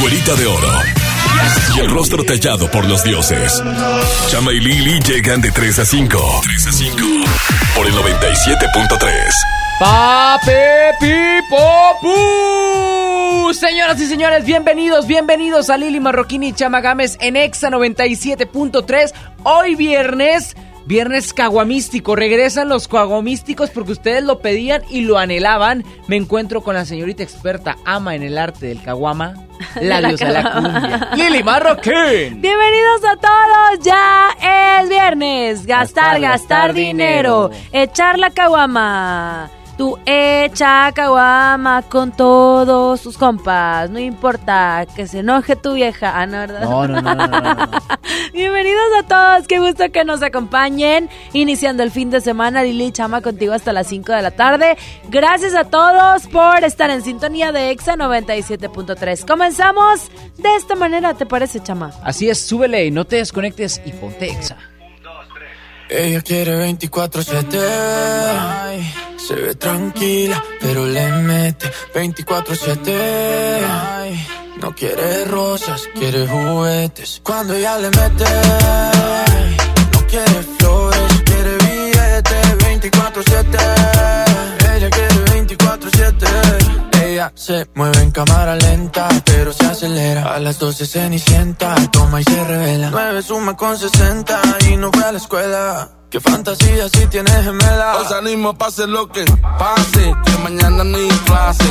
güerita de oro. Y el rostro tallado por los dioses. Chama y Lili llegan de 3 a 5. 3 a 5. Por el 97.3. Pape Pipo Señoras y señores, bienvenidos, bienvenidos a Lili Marroquini y Chama Gámez en Exa 97.3. Hoy viernes, viernes caguamístico. Regresan los caguamísticos porque ustedes lo pedían y lo anhelaban. Me encuentro con la señorita experta, ama en el arte del caguama, la diosa de la cumbia, Lili Marroquín. Bienvenidos a todos, ya es viernes. Gastar, Gastar, gastar, gastar dinero. dinero. Echar la caguama. Tú echa caguama con todos sus compas. No importa que se enoje tu vieja. Ah, no, ¿verdad? No, no, no, no, no, no. Bienvenidos a todos, qué gusto que nos acompañen. Iniciando el fin de semana, Lili Chama contigo hasta las 5 de la tarde. Gracias a todos por estar en sintonía de EXA 97.3. Comenzamos de esta manera, ¿te parece, Chama? Así es, súbele y no te desconectes y ponte Exa. Ella quiere 24-7. Ay, Se ve tranquila, pero le mete 24-7. Ay, No quiere rosas, quiere juguetes. Cuando ella le mete, no quiere flores, quiere billetes 24-7. Se mueve en cámara lenta, pero se acelera. A las 12 cenicienta, toma y se revela. 9 suma con 60 y no fue a la escuela. Qué fantasía si tienes gemela. Os animo, pase lo que pase, que mañana ni clase.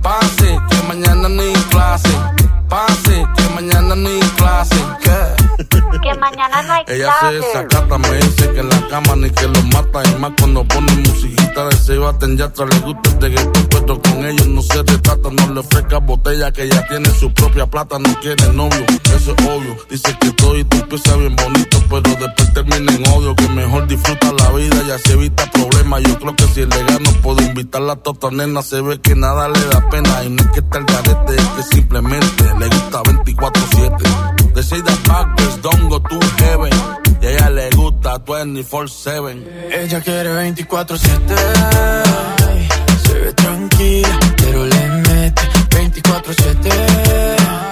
Pase, que mañana ni clase. Pase, que mañana ni clase. ¿Qué? que mañana no hay Ella se clase. desacata, me dice que en la cama ni que lo mata. Y más cuando pone musiquita de se baten ya le gusta el reggaetón, pero con ellos no se retrata. No le ofrezca botella que ya tiene su propia plata. No quiere novio, eso es obvio. Dice que todo y tú empieza bien bonito, pero después termina en odio. Que mejor disfruta la vida y así evita problemas. Yo creo que si le gano puedo invitarla a tota nena. Se ve que nada le da pena. Y no es que esté el garete, es que simplemente le gusta 24-7. De Seida Backwards, don't go to heaven. Y a ella le gusta 24-7. Ella quiere 24-7. Ay, Se ve tranquila, pero le mete 24-7.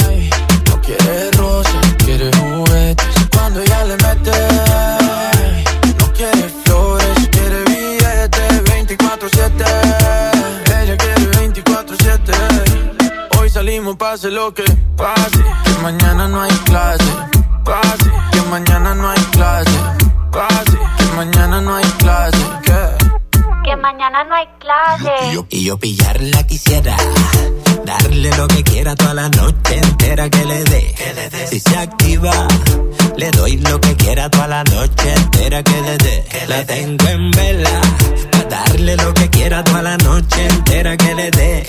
Ay, No quiere rosas, quiere juguetes. Cuando ella le mete, salimos, pase lo que pase. Que mañana no hay clase. Pase, que mañana no hay clase. Pase, que mañana no hay clase. ¿Qué? Que mañana no hay clase. Y yo, y yo pillarla quisiera. Darle lo que quiera toda la noche entera que le dé. Si se activa, le doy lo que quiera toda la noche entera que le dé. La tengo en vela. Darle lo que quiera toda la noche entera que le dé.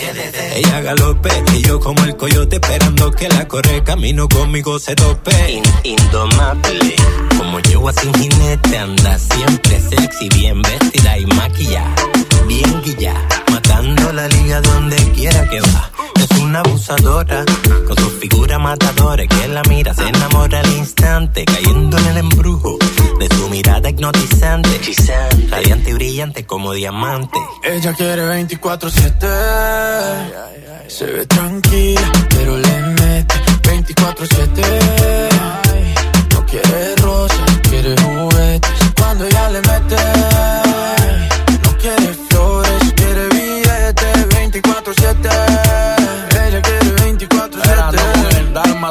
Ella galope y yo como el coyote esperando que la corre camino conmigo se tope. indomable. Como yegua sin jinete anda siempre sexy, bien vestida y maquillada. Bien guilla, matando la liga donde quiera que va. Es una abusadora, con su figura matadora que la mira, se enamora al instante, cayendo en el embrujo de su mirada hipnotizante. Radiante y brillante como diamante. Ella quiere 24-7. Se ve tranquila, pero le mete 24-7. Ay, No quiere rosas, quiere juguetes. Cuando ella le mete, no quiere flores, quiere billetes 24-7.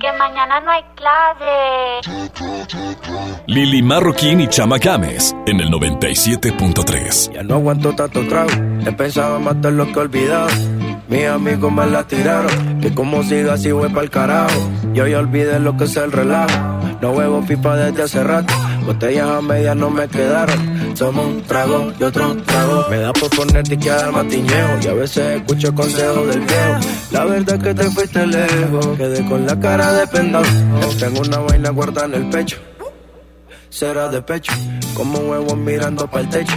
Que mañana no hay clase. Lili Marroquín y Chama Games en el 97.3. Ya no aguanto tanto trago. He pensado matar lo que he olvidado. Mis amigos me la tiraron. Que como siga así voy pa'l carajo. Yo ya olvidé lo que es el relajo. No huevo pipa desde hace rato. Botellas a medias no me quedaron. Tomo un trago y otro trago. Me da por ponerte y quedar matiñeo. Y a veces escucho consejos del viejo. La verdad es que te fuiste lejos. Quedé con la cara de pendón. Tengo una vaina guardada en el pecho. Será de pecho. Como huevos mirando para el techo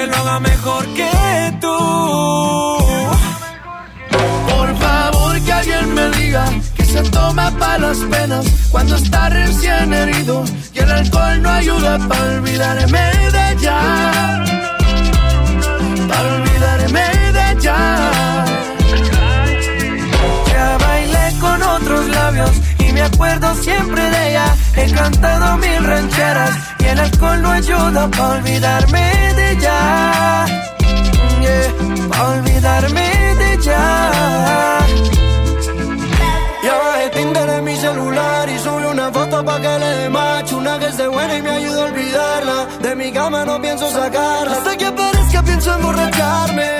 que lo haga mejor que tú. Por favor que alguien me diga que se toma para las penas cuando está recién herido y el alcohol no ayuda para olvidarme de ella. Para olvidarme de ella. Ya bailé con otros labios y me acuerdo siempre de ella. He cantado mil rancheras el alcohol no ayuda para olvidarme de ella. para olvidarme de ella. Ya bajé Tinder en mi celular y subí una foto pa' que le dé macho. Una que esté buena y me ayuda a olvidarla. De mi cama no pienso sacarla. Hasta que aparezca pienso emborracharme.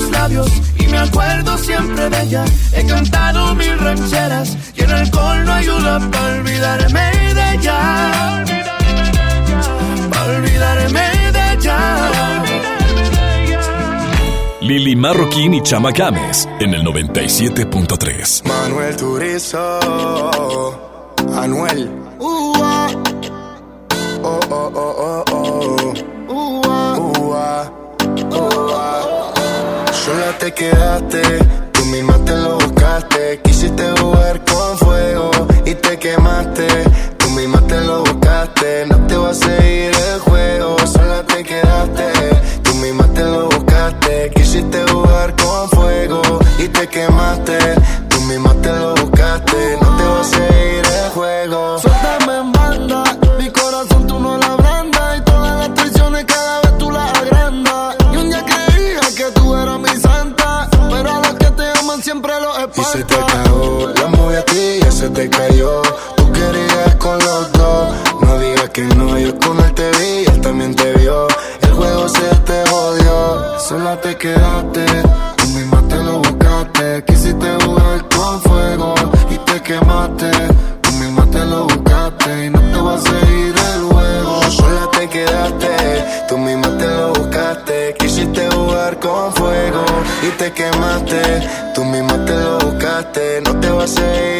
Otros labios y me acuerdo siempre de ella. He cantado mil rancheras y el alcohol no ayuda para olvidarme de ella. Para olvidarme de ella. Lili Marroquín y Chama Games en el 97.3. Manuel Turizo, Anuel. Te quedaste, tú misma te lo buscaste. Quisiste jugar con fuego y te quemaste. Tú misma te lo buscaste, no te va a seguir el juego. Sola te quedaste, tú misma te lo buscaste. Quisiste jugar con fuego y te quemaste. Buscaste. No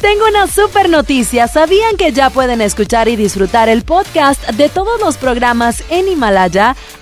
tengo una super noticia. ¿Sabían que ya pueden escuchar y disfrutar el podcast de todos los programas en Himalaya?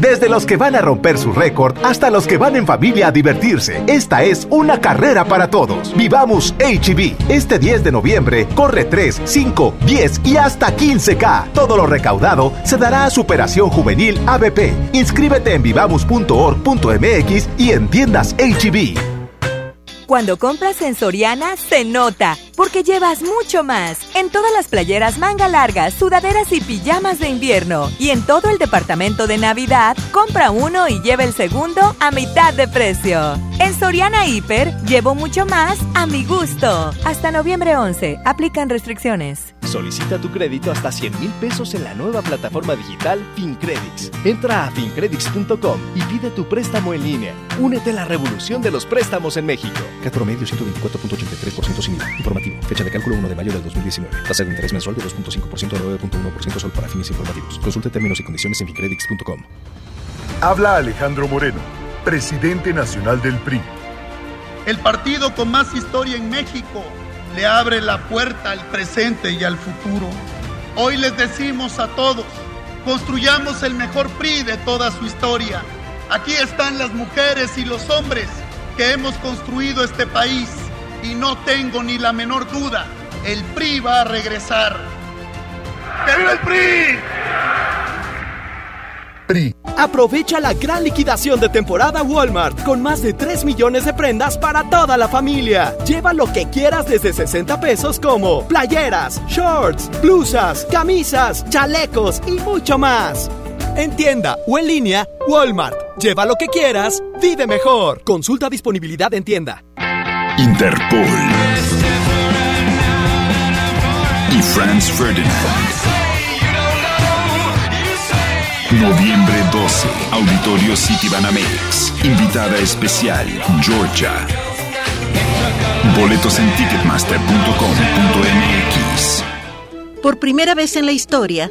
Desde los que van a romper su récord hasta los que van en familia a divertirse, esta es una carrera para todos. Vivamos HB. Este 10 de noviembre corre 3, 5, 10 y hasta 15K. Todo lo recaudado se dará a Superación Juvenil ABP. Inscríbete en vivamos.org.mx y en tiendas HB. Cuando compras en Soriana, se nota, porque llevas mucho más. En todas las playeras manga largas, sudaderas y pijamas de invierno. Y en todo el departamento de Navidad, compra uno y lleva el segundo a mitad de precio. En Soriana Hiper, llevo mucho más a mi gusto. Hasta noviembre 11, aplican restricciones. Solicita tu crédito hasta 100 mil pesos en la nueva plataforma digital FinCredits. Entra a fincredits.com y pide tu préstamo en línea. Únete a la revolución de los préstamos en México. CAT promedio 124.83% sin IVA. Informativo. Fecha de cálculo 1 de mayo del 2019. Tasa de interés mensual de 2.5% a 9.1% solo para fines informativos. Consulte términos y condiciones en fincredits.com. Habla Alejandro Moreno, presidente nacional del PRI. El partido con más historia en México le abre la puerta al presente y al futuro. Hoy les decimos a todos, construyamos el mejor PRI de toda su historia. Aquí están las mujeres y los hombres que hemos construido este país y no tengo ni la menor duda, el PRI va a regresar. ¡Que viva el PRI! Aprovecha la gran liquidación de temporada Walmart con más de 3 millones de prendas para toda la familia. Lleva lo que quieras desde 60 pesos como playeras, shorts, blusas, camisas, chalecos y mucho más. En tienda o en línea, Walmart. Lleva lo que quieras, vive mejor. Consulta disponibilidad en tienda. Interpol. Y Franz Ferdinand. Noviembre 12, Auditorio City Banamex. Invitada especial, Georgia. Boletos en ticketmaster.com.mx. Por primera vez en la historia,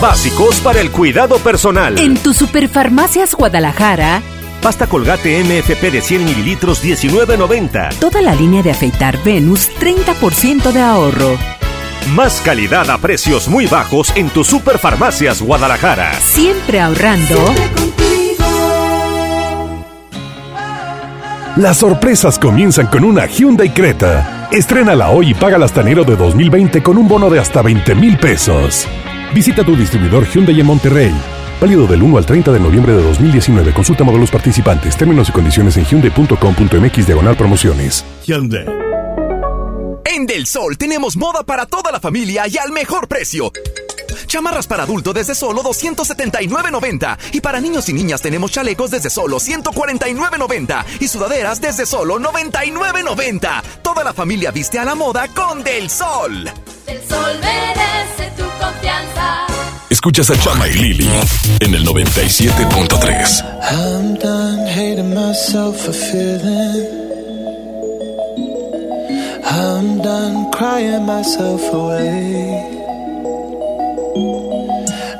Básicos para el cuidado personal. En tu Superfarmacias Guadalajara, Pasta Colgate MFP de 100 mililitros 19.90. toda la línea de afeitar Venus, 30% de ahorro. Más calidad a precios muy bajos en tu Superfarmacias Guadalajara. Siempre ahorrando. Las sorpresas comienzan con una Hyundai Creta. Estrénala hoy y paga hasta enero de 2020 con un bono de hasta 20 mil pesos. Visita tu distribuidor Hyundai en Monterrey. Válido del 1 al 30 de noviembre de 2019. Consulta modelos participantes, términos y condiciones en hyundai.com.mx diagonal promociones. Hyundai. En Del Sol tenemos moda para toda la familia y al mejor precio. Chamarras para adulto desde solo 279.90 y para niños y niñas tenemos chalecos desde solo 149.90 y sudaderas desde solo 99.90. Toda la familia viste a la moda con Del Sol. El sol merece tu confianza. Escuchas a Chama y Lili en el 97.3. I'm done hating myself for feeling. I'm done crying myself away.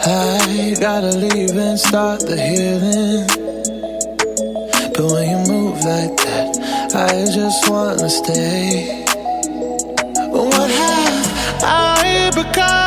I gotta leave and start the healing. But when you move like that, I just wanna stay. What have I become?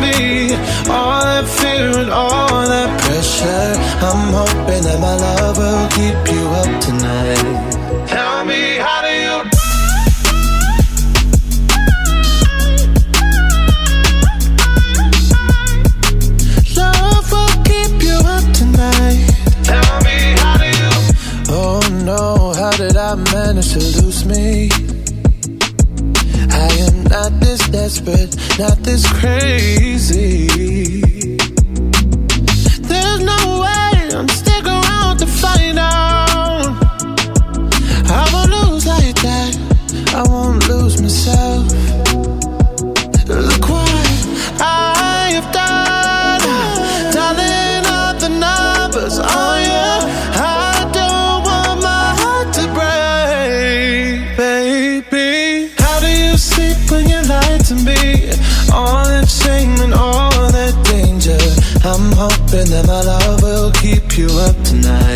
Me? All that fear and all that pressure. I'm hoping that my love desperate, not this crazy. You up tonight,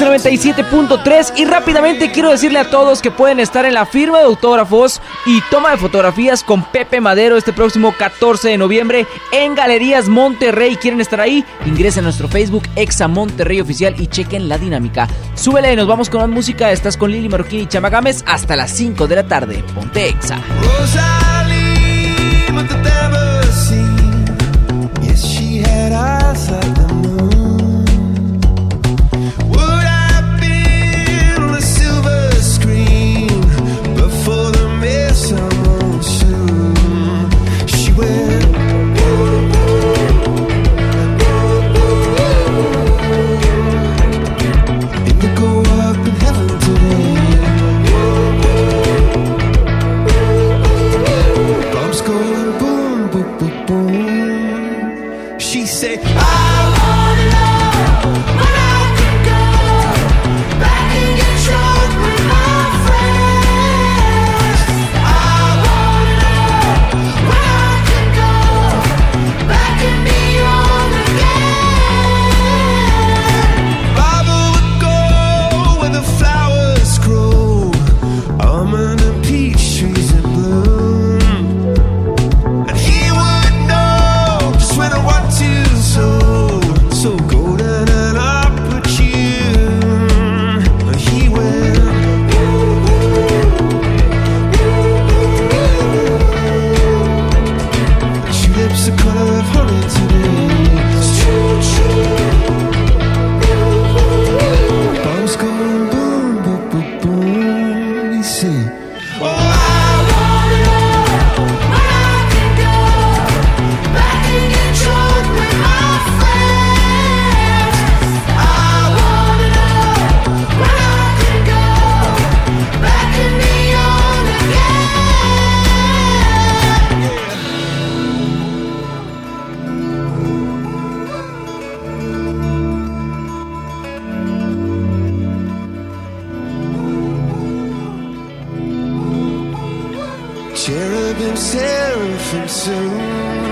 música en you Exa 97.3 y rápidamente quiero decirle a todos que pueden estar en la firma de autógrafos y toma de fotografías con Pepe Madero este próximo 14 de noviembre en Galerías Monterrey. ¿Quieren estar ahí? Ingresen a nuestro Facebook Exa Monterrey Oficial y chequen la dinámica. Súbele, nos vamos con más música. Estás con Lili Marroquín y Chamagames hasta las 5 de la tarde. Ponte Exa. Rosalie, soon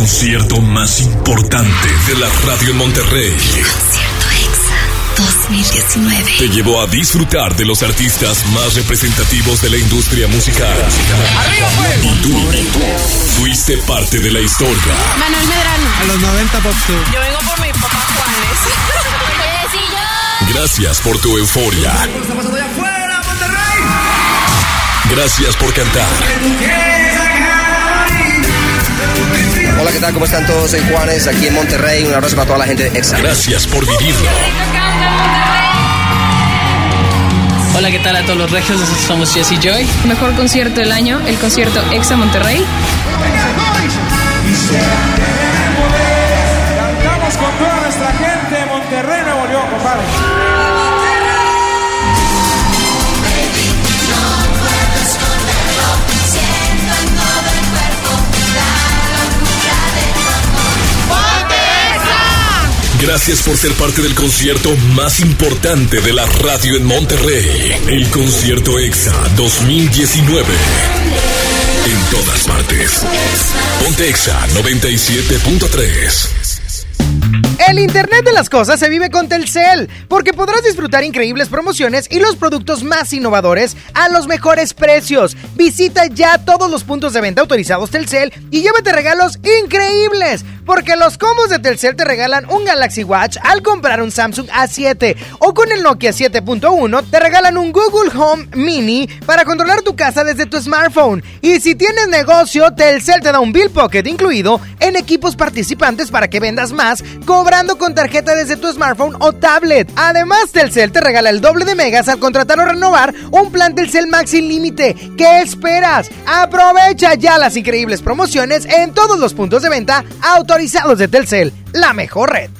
concierto más importante de la radio en Monterrey. 2019. Te llevó a disfrutar de los artistas más representativos de la industria musical. Y tú, fuiste parte de la historia. Manuel Medrano. A los 90 Pop Yo vengo por mi papá Juanes. Gracias por tu euforia. Gracias por cantar. Hola, ¿qué tal? ¿Cómo están todos? Soy Juanes, aquí en Monterrey. Un abrazo para toda la gente de EXA. Gracias por vivirlo. Hola, ¿qué tal a todos los regios? Somos Jesse Joy. Mejor concierto del año, el concierto Exa Monterrey. Cantamos con toda nuestra gente de Monterrey, Nuevo León, compadre. Gracias por ser parte del concierto más importante de la radio en Monterrey. El concierto EXA 2019. En todas partes. Ponte EXA 97.3. El Internet de las Cosas se vive con Telcel, porque podrás disfrutar increíbles promociones y los productos más innovadores a los mejores precios. Visita ya todos los puntos de venta autorizados Telcel y llévate regalos increíbles, porque los combos de Telcel te regalan un Galaxy Watch al comprar un Samsung A7 o con el Nokia 7.1 te regalan un Google Home Mini para controlar tu casa desde tu smartphone. Y si tienes negocio, Telcel te da un Bill Pocket incluido en equipos participantes para que vendas más, cobrando con tarjeta desde tu smartphone o tablet. Además, Telcel te regala el doble de megas al contratar o renovar un plan Telcel Max sin límite. ¿Qué esperas? Aprovecha ya las increíbles promociones en todos los puntos de venta autorizados de Telcel, la mejor red.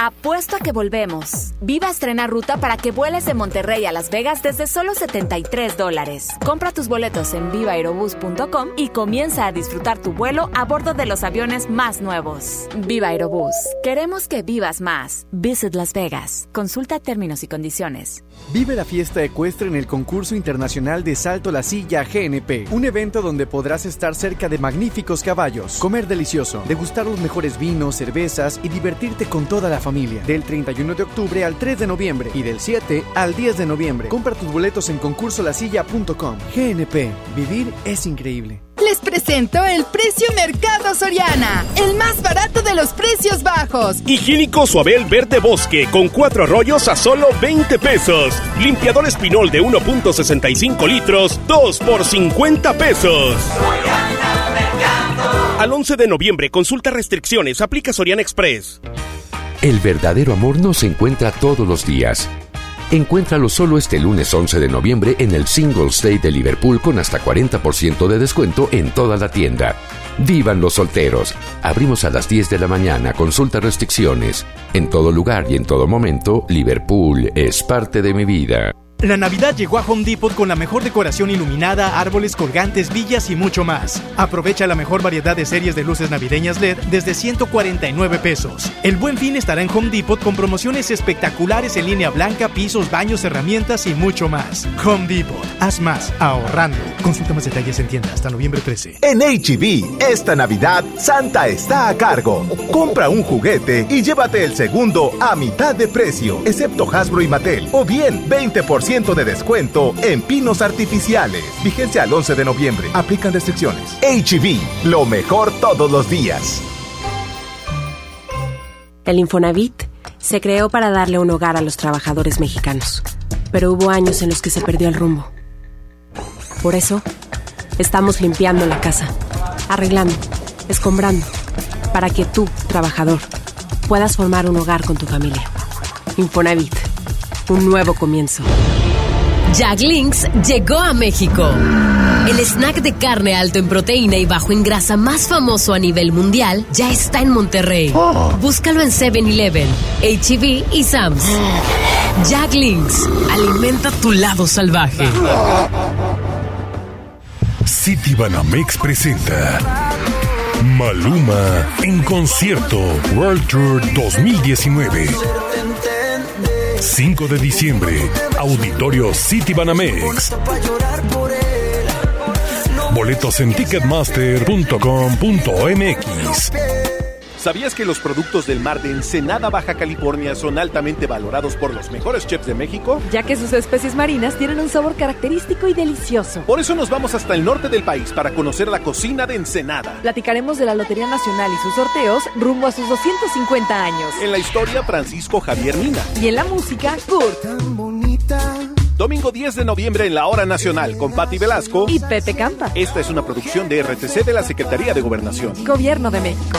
Apuesto a que volvemos. Viva estrena ruta para que vueles de Monterrey a Las Vegas desde solo 73 dólares. Compra tus boletos en vivaerobus.com y comienza a disfrutar tu vuelo a bordo de los aviones más nuevos. Viva Aerobús. Queremos que vivas más. Visit Las Vegas. Consulta términos y condiciones. Vive la fiesta ecuestre en el concurso internacional de Salto la Silla GNP, un evento donde podrás estar cerca de magníficos caballos, comer delicioso, degustar los mejores vinos, cervezas y divertirte con toda la familia. Del 31 de octubre al 3 de noviembre y del 7 al 10 de noviembre. Compra tus boletos en concursolasilla.com. GNP, vivir es increíble. Les presento el precio Mercado Soriana, el más barato de los precios bajos. Higiénico Suabel Verde Bosque con cuatro rollos a solo 20 pesos. Limpiador Espinol de 1.65 litros, 2 por 50 pesos. Al 11 de noviembre, consulta restricciones, aplica Soriana Express. El verdadero amor no se encuentra todos los días. Encuéntralo solo este lunes 11 de noviembre en el Singles Day de Liverpool con hasta 40% de descuento en toda la tienda. ¡Vivan los solteros! Abrimos a las 10 de la mañana, consulta restricciones. En todo lugar y en todo momento, Liverpool es parte de mi vida. La Navidad llegó a Home Depot con la mejor decoración iluminada, árboles colgantes, villas y mucho más. Aprovecha la mejor variedad de series de luces navideñas LED desde 149 pesos. El buen fin estará en Home Depot con promociones espectaculares en línea blanca, pisos, baños, herramientas y mucho más. Home Depot, haz más ahorrando. Consulta más detalles en tienda hasta noviembre 13. En HB, esta Navidad, Santa está a cargo. Compra un juguete y llévate el segundo a mitad de precio, excepto Hasbro y Mattel, o bien 20% de descuento en pinos artificiales. Vigencia al 11 de noviembre. Aplican restricciones. HB, lo mejor todos los días. El Infonavit se creó para darle un hogar a los trabajadores mexicanos, pero hubo años en los que se perdió el rumbo. Por eso, estamos limpiando la casa, arreglando, escombrando, para que tú, trabajador, puedas formar un hogar con tu familia. Infonavit, un nuevo comienzo. Jack Links llegó a México. El snack de carne alto en proteína y bajo en grasa más famoso a nivel mundial ya está en Monterrey. Búscalo en 7-Eleven, HEB y Sam's. Jack Links, alimenta tu lado salvaje. City Banamex presenta Maluma en concierto World Tour 2019. 5 de diciembre, Auditorio City Banamex. Boletos en ticketmaster.com.mx. ¿Sabías que los productos del mar de Ensenada, Baja California son altamente valorados por los mejores chefs de México? Ya que sus especies marinas tienen un sabor característico y delicioso. Por eso nos vamos hasta el norte del país para conocer la cocina de Ensenada. Platicaremos de la Lotería Nacional y sus sorteos rumbo a sus 250 años. En la historia, Francisco Javier Mina. Y en la música, Kurt. Domingo 10 de noviembre en la Hora Nacional con Patti Velasco y Pepe Campa. Esta es una producción de RTC de la Secretaría de Gobernación. Gobierno de México.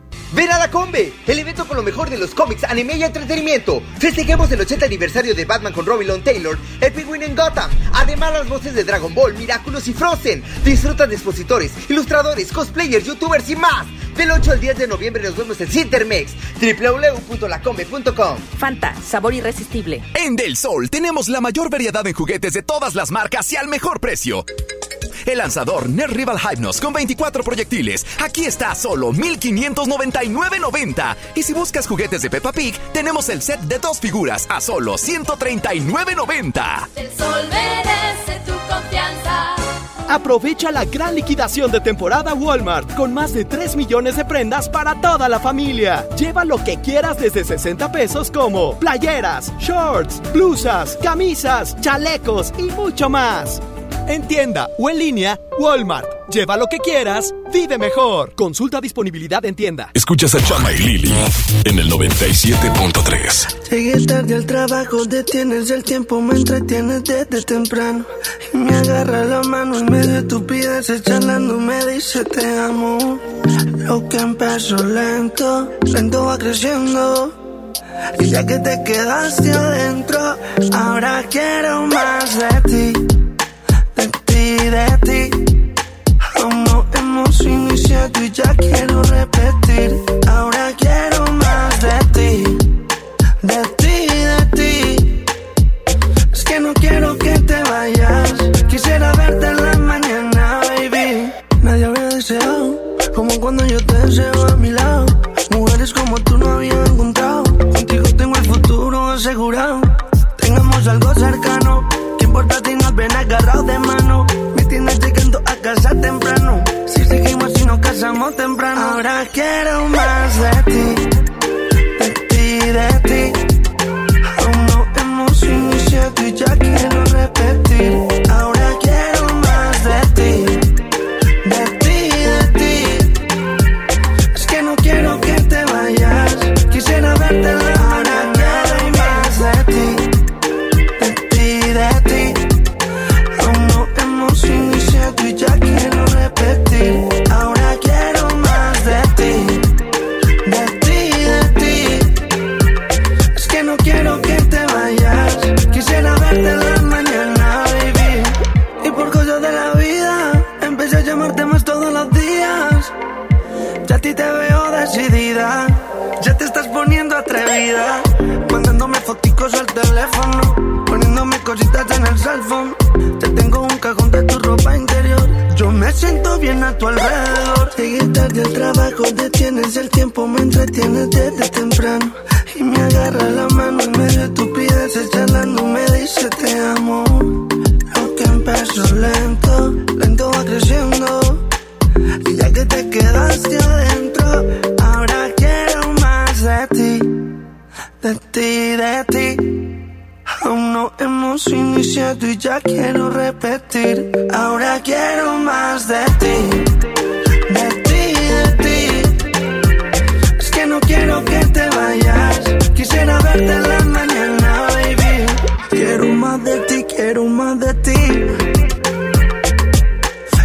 Ven a la Combe, el evento con lo mejor de los cómics, anime y entretenimiento. Festejemos el 80 aniversario de Batman con Robin Long Taylor, el Penguin en Gotham. Además, las voces de Dragon Ball, Miraculous y Frozen. Disfruta de expositores, ilustradores, cosplayers, youtubers y más. Del 8 al 10 de noviembre nos vemos en Cintermex, www.lacombe.com. Fanta, sabor irresistible. En Del Sol tenemos la mayor variedad en juguetes de todas las marcas y al mejor precio. El lanzador Nerd Rival Hypnos con 24 proyectiles. Aquí está a solo 1599.90. Y si buscas juguetes de Peppa Pig, tenemos el set de dos figuras a solo 139.90. El sol merece tu confianza. Aprovecha la gran liquidación de temporada Walmart con más de 3 millones de prendas para toda la familia. Lleva lo que quieras desde 60 pesos como playeras, shorts, blusas, camisas, chalecos y mucho más. En tienda o en línea, Walmart. Lleva lo que quieras, vive mejor. Consulta disponibilidad en tienda. Escuchas a Chama y Lili en el 97.3. Llegué tarde al trabajo, detienes el tiempo, me entretienes desde temprano. Y me agarra la mano y medio estupidez, charlando me dice te amo. Lo que empezó lento, lento va creciendo. Y ya que te quedaste adentro, ahora quiero más de ti, de ti, de ti. Aún no hemos iniciado y ya quiero repetir. Ahora quiero más de ti, de ti, de ti. Es que no quiero que te vayas. Quisiera verte en la mañana, baby. Nadie había deseado como cuando yo te deseo a mi lado. Mujeres como tú no había encontrado. Contigo tengo el futuro asegurado. Tengamos algo cercano. ¿Qué importa si nos ven agarrados de mano? Casa temprano. Si seguimos y nos casamos temprano. Ahora quiero más de ti. De ti, de ti. Mandándome foticos al teléfono. Poniéndome cositas en el phone. Te tengo un cajón de tu ropa interior. Yo me siento bien a tu alrededor. Llegué tarde al trabajo, detienes el tiempo, me entretienes desde temprano. Y me agarra la mano en medio de estupideces, charlando me dice te amo. Lo que empezó lento, lento va creciendo. Y ya que te quedaste adentro, ahora quiero más de ti, de ti, de ti. Aún no hemos iniciado y ya quiero repetir. Ahora quiero más de ti, de ti, de ti. Es que no quiero que te vayas. Quisiera verte la mañana, baby. Quiero más de ti, quiero más de ti.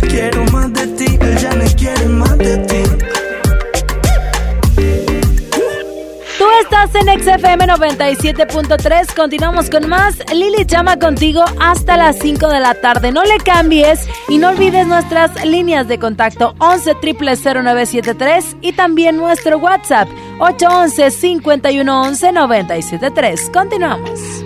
Quiero más de ti, ya no quiere más de ti. Estás en XFM 97.3. Continuamos con más. Lili Chama contigo hasta las 5 de la tarde. No le cambies y no olvides nuestras líneas de contacto 11 0973 y también nuestro WhatsApp 811 511 973. Continuamos.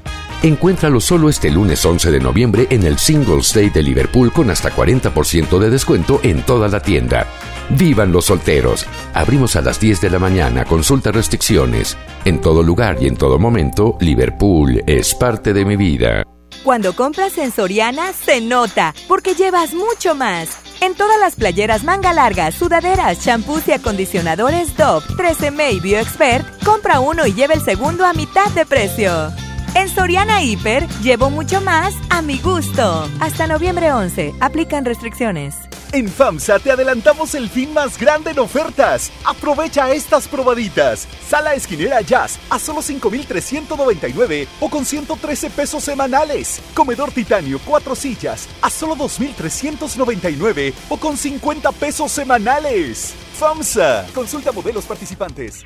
Encuéntralo solo este lunes 11 de noviembre en el Singles Day de Liverpool con hasta 40% de descuento en toda la tienda. ¡Vivan los solteros! Abrimos a las 10 de la mañana, consulta restricciones. En todo lugar y en todo momento, Liverpool es parte de mi vida. Cuando compras en Soriana, se nota, porque llevas mucho más. En todas las playeras manga largas, sudaderas, champús y acondicionadores Dove, 13M y BioExpert, compra uno y lleva el segundo a mitad de precio. En Soriana Hiper, llevo mucho más a mi gusto. Hasta noviembre 11, aplican restricciones. En FAMSA te adelantamos el fin más grande en ofertas. Aprovecha estas probaditas. Sala esquinera Jazz a solo 5,399 o con 113 pesos semanales. Comedor titanio 4 sillas a solo 2,399 o con 50 pesos semanales. FAMSA. Consulta modelos participantes.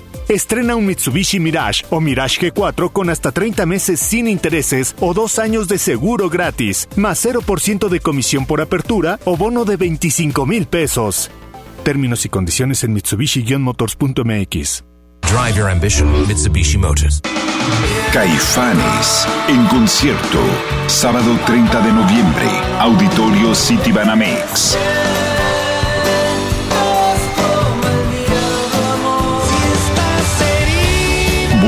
Estrena un Mitsubishi Mirage o Mirage G4 con hasta 30 meses sin intereses o dos años de seguro gratis, más 0% de comisión por apertura o bono de 25 mil pesos. Términos y condiciones en Mitsubishi-motors.mx. Drive your ambition, Mitsubishi Motors. Caifanes, en concierto, sábado 30 de noviembre, Auditorio City Banamex.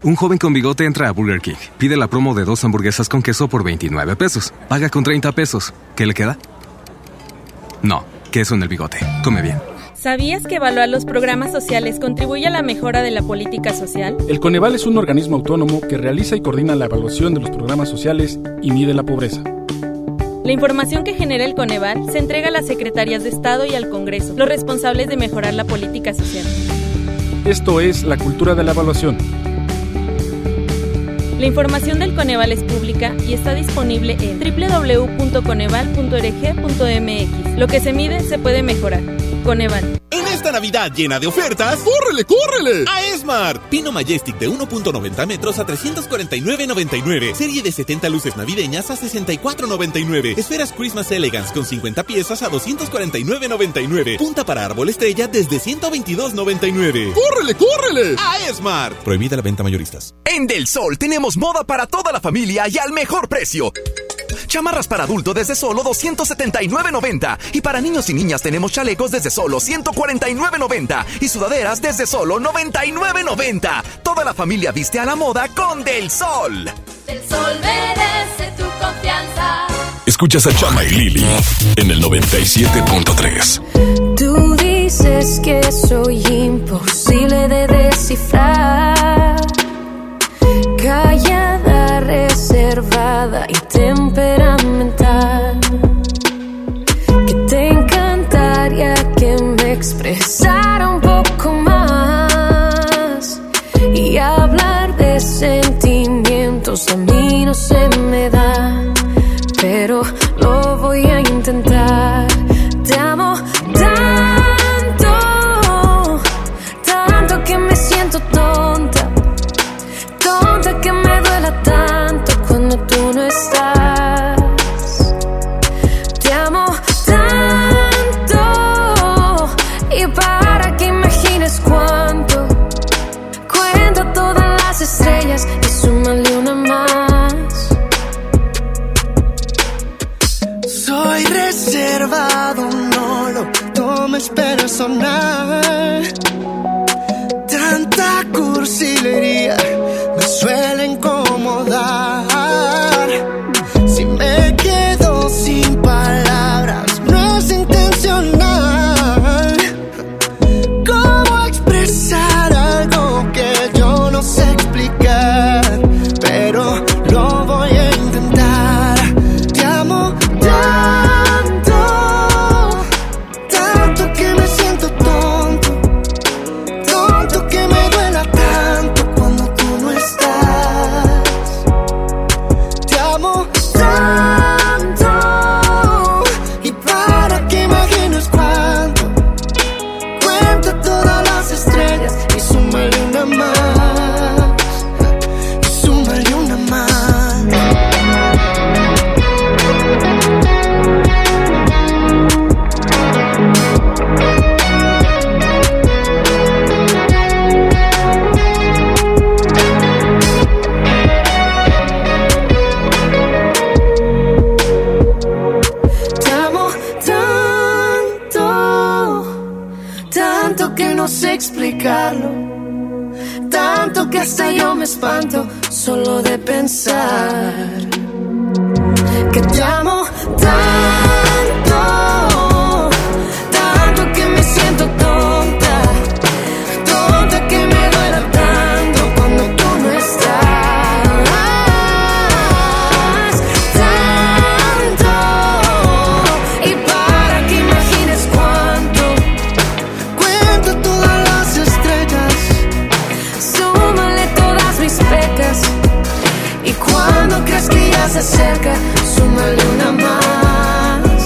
Un joven con bigote entra a Burger King, pide la promo de dos hamburguesas con queso por 29 pesos, paga con 30 pesos. ¿Qué le queda? No, queso en el bigote. Come bien. ¿Sabías que evaluar los programas sociales contribuye a la mejora de la política social? El Coneval es un organismo autónomo que realiza y coordina la evaluación de los programas sociales y mide la pobreza. La información que genera el Coneval se entrega a las secretarias de Estado y al Congreso, los responsables de mejorar la política social. Esto es la cultura de la evaluación. La información del Coneval es pública y está disponible en www.coneval.org.mx. Lo que se mide se puede mejorar. Coneval. En esta Navidad llena de ofertas, ¡córrele, córrele! A Esmart. Pino Majestic de 1.90 metros a 349.99. Serie de 70 luces navideñas a 64.99. Esferas Christmas Elegance con 50 piezas a 249.99. Punta para árbol estrella desde 122.99. ¡Córrele, córrele! A Esmart. Prohibida la venta mayoristas. En Del Sol tenemos moda para toda la familia y al mejor precio. Chamarras para adulto desde solo 279.90 y para niños y niñas tenemos chalecos desde solo 149.90 y sudaderas desde solo 99.90. Toda la familia viste a la moda con Del Sol. Del Sol merece tu confianza. Escuchas a Chama y Lili en el 97.3. Tú dices que soy imposible de descifrar. Callada, reservada y temperamental. Que te encantaría que me expresara un poco más y hablar de sentimientos se me da, pero espanto solo de pensar que te amo tanto, se acerca, súmale una más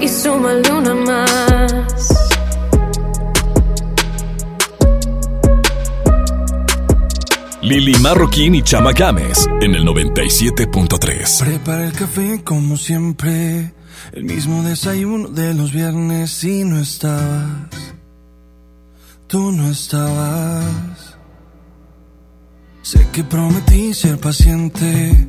y súmale una más. Lili Marroquín y Chama Games en el 97.3. Prepara el café como siempre, el mismo desayuno de los viernes y no estabas. Tú no estabas. Sé que prometí ser paciente,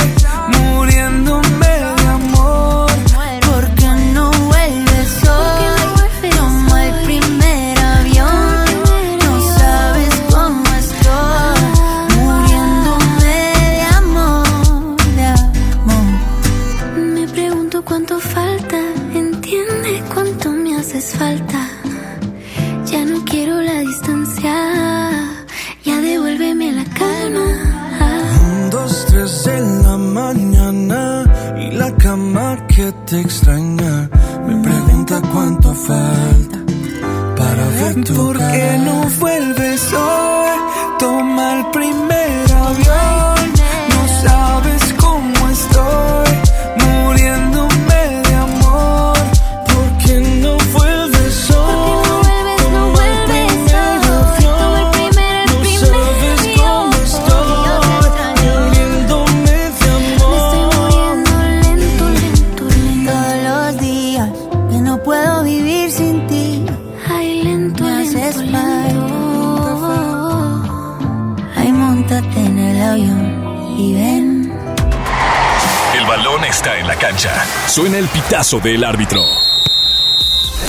que te extraña me pregunta cuánto falta para ver tu ¿Por qué no vuelves hoy? Toma Suena el pitazo del árbitro.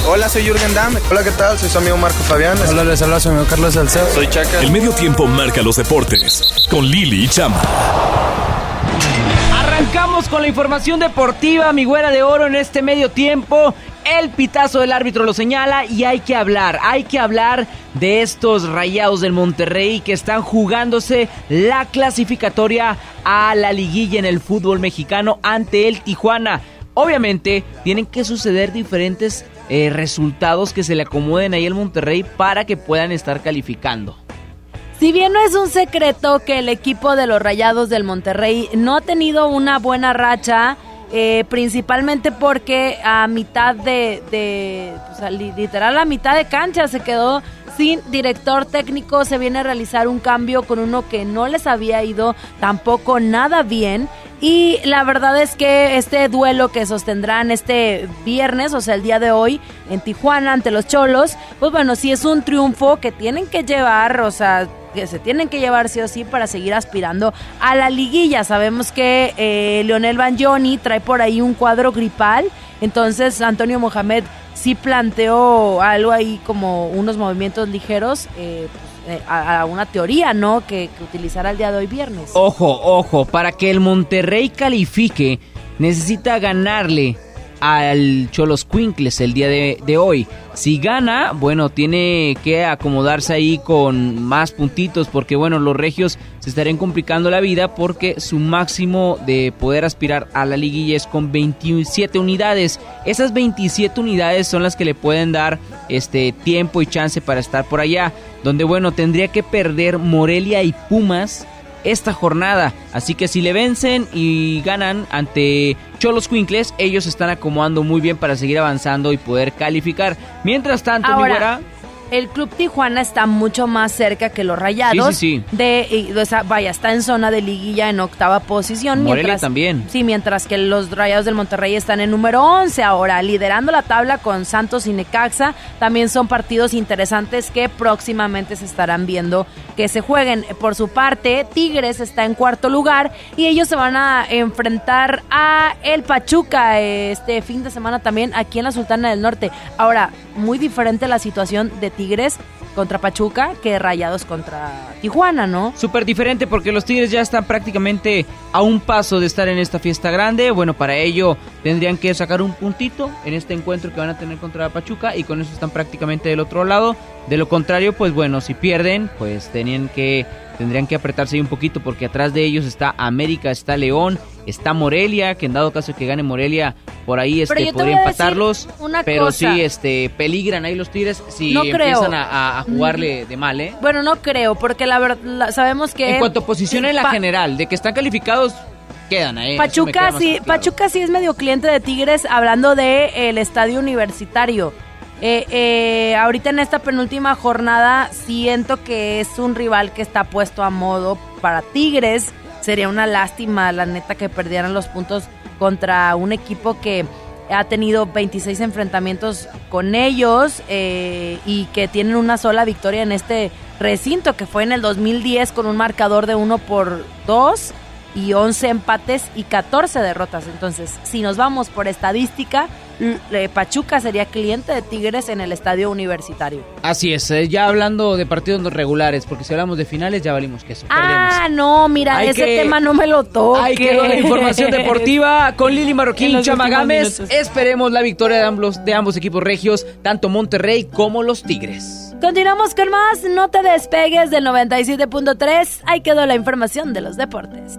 Hola, soy Jürgen Damm. Hola, ¿qué tal? Soy su amigo Marco Fabián. Hola, les habla su amigo Carlos Salcedo. Soy Chaca. El medio tiempo marca los deportes con Lili y Chama. Arrancamos con la información deportiva, mi güera de oro en este medio tiempo. El pitazo del árbitro lo señala y hay que hablar, hay que hablar de estos rayados del Monterrey que están jugándose la clasificatoria a la liguilla en el fútbol mexicano ante el Tijuana. Obviamente tienen que suceder diferentes eh, resultados que se le acomoden ahí al Monterrey para que puedan estar calificando. Si bien no es un secreto que el equipo de los Rayados del Monterrey no ha tenido una buena racha, eh, principalmente porque a mitad de, literal a mitad de cancha se quedó sin director técnico, se viene a realizar un cambio con uno que no les había ido tampoco nada bien. Y la verdad es que este duelo que sostendrán este viernes, o sea, el día de hoy, en Tijuana, ante los Cholos, pues bueno, sí es un triunfo que tienen que llevar, o sea, que se tienen que llevar sí o sí para seguir aspirando a la liguilla. Sabemos que eh, Leonel Banjoni trae por ahí un cuadro gripal, entonces Antonio Mohamed sí planteó algo ahí como unos movimientos ligeros eh, pues, eh, a, una teoría, ¿no? Que, que utilizará el día de hoy viernes. Ojo, ojo, para que el Monterrey califique necesita ganarle al Cholos Quinkles el día de, de hoy. Si gana, bueno, tiene que acomodarse ahí con más puntitos porque bueno, los regios se estarían complicando la vida porque su máximo de poder aspirar a la liguilla es con 27 unidades. Esas 27 unidades son las que le pueden dar este tiempo y chance para estar por allá, donde bueno, tendría que perder Morelia y Pumas esta jornada. Así que si le vencen y ganan ante Cholos Quinkles, ellos están acomodando muy bien para seguir avanzando y poder calificar. Mientras tanto, mi Ahora, güera, el Club Tijuana está mucho más cerca que los Rayados. Sí, sí, sí. De, o sea, vaya, está en zona de liguilla en octava posición. Morelia mientras, también. Sí, mientras que los Rayados del Monterrey están en número 11 ahora, liderando la tabla con Santos y Necaxa. También son partidos interesantes que próximamente se estarán viendo que se jueguen. Por su parte, Tigres está en cuarto lugar y ellos se van a enfrentar a el Pachuca este fin de semana también aquí en la Sultana del Norte. Ahora, muy diferente la situación de Tigres contra Pachuca que Rayados contra Tijuana, ¿no? súper diferente porque los Tigres ya están prácticamente a un paso de estar en esta fiesta grande. Bueno, para ello tendrían que sacar un puntito en este encuentro que van a tener contra Pachuca y con eso están prácticamente del otro lado. De lo contrario, pues bueno, si pierden, pues tenían que tendrían que apretarse ahí un poquito porque atrás de ellos está América, está León, está Morelia, que en dado caso que gane Morelia, por ahí este podría empatarlos, pero cosa. sí este peligran ahí los Tigres si No empiezan a, a- a jugarle de mal, ¿eh? Bueno, no creo, porque la verdad sabemos que En cuanto a posición en la general, de que están calificados, quedan ahí. Pachuca sí, Pachuca sí es medio cliente de Tigres hablando de el estadio universitario. Eh, eh, ahorita en esta penúltima jornada siento que es un rival que está puesto a modo para Tigres. Sería una lástima, la neta, que perdieran los puntos contra un equipo que ha tenido 26 enfrentamientos con ellos eh, y que tienen una sola victoria en este recinto que fue en el 2010 con un marcador de 1 por 2 y 11 empates y 14 derrotas. Entonces, si nos vamos por estadística, Pachuca sería cliente de Tigres en el estadio universitario. Así es, eh, ya hablando de partidos regulares, porque si hablamos de finales ya valimos queso. Ah, no, mira, Hay ese que- tema no me lo toques. Ahí quedó la información deportiva con Lili Marroquín, los Chama últimos Gámez. minutos. Esperemos la victoria de ambos, de ambos equipos regios, tanto Monterrey como los Tigres. Continuamos con más, no te despegues del 97.3. Ahí quedó la información de los deportes.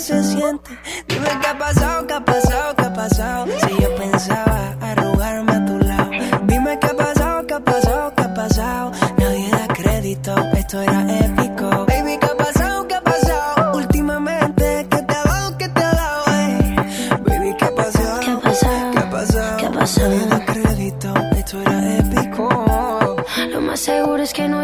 se siente. Dime qué ha pasado, qué ha pasado, qué ha pasado. Si yo pensaba arrugarme a tu lado. Dime qué ha pasado, qué ha pasado, qué ha pasado. Nadie da crédito, esto era épico. Baby, qué ha pasado, qué ha pasado. Últimamente, qué te ha dado, qué te ha dado. Hey. Baby, qué ha pasado, qué ha pasado, qué ha pasado. ¿Qué ha pasado? Nadie da crédito, esto era épico. Lo más seguro es que no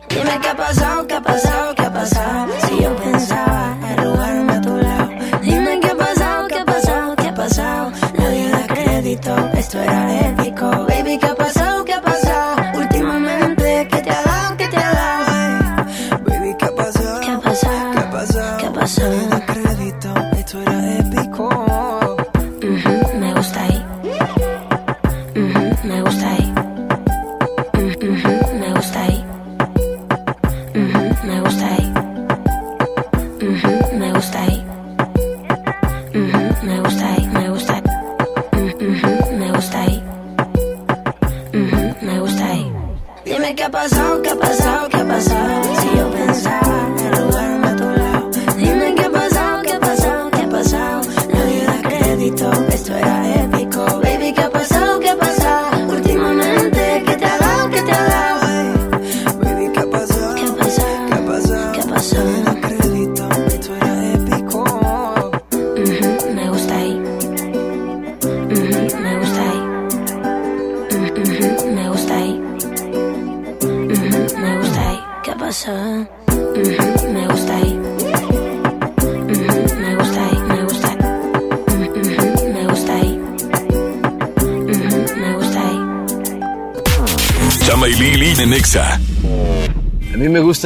Dime qué ha pasado, qué ha pasado, qué ha pasado. Si yo pensaba arrugarme a tu lado. Dime qué ha pasado, qué ha pasado, qué ha pasado. Nadie da crédito, esto era épico.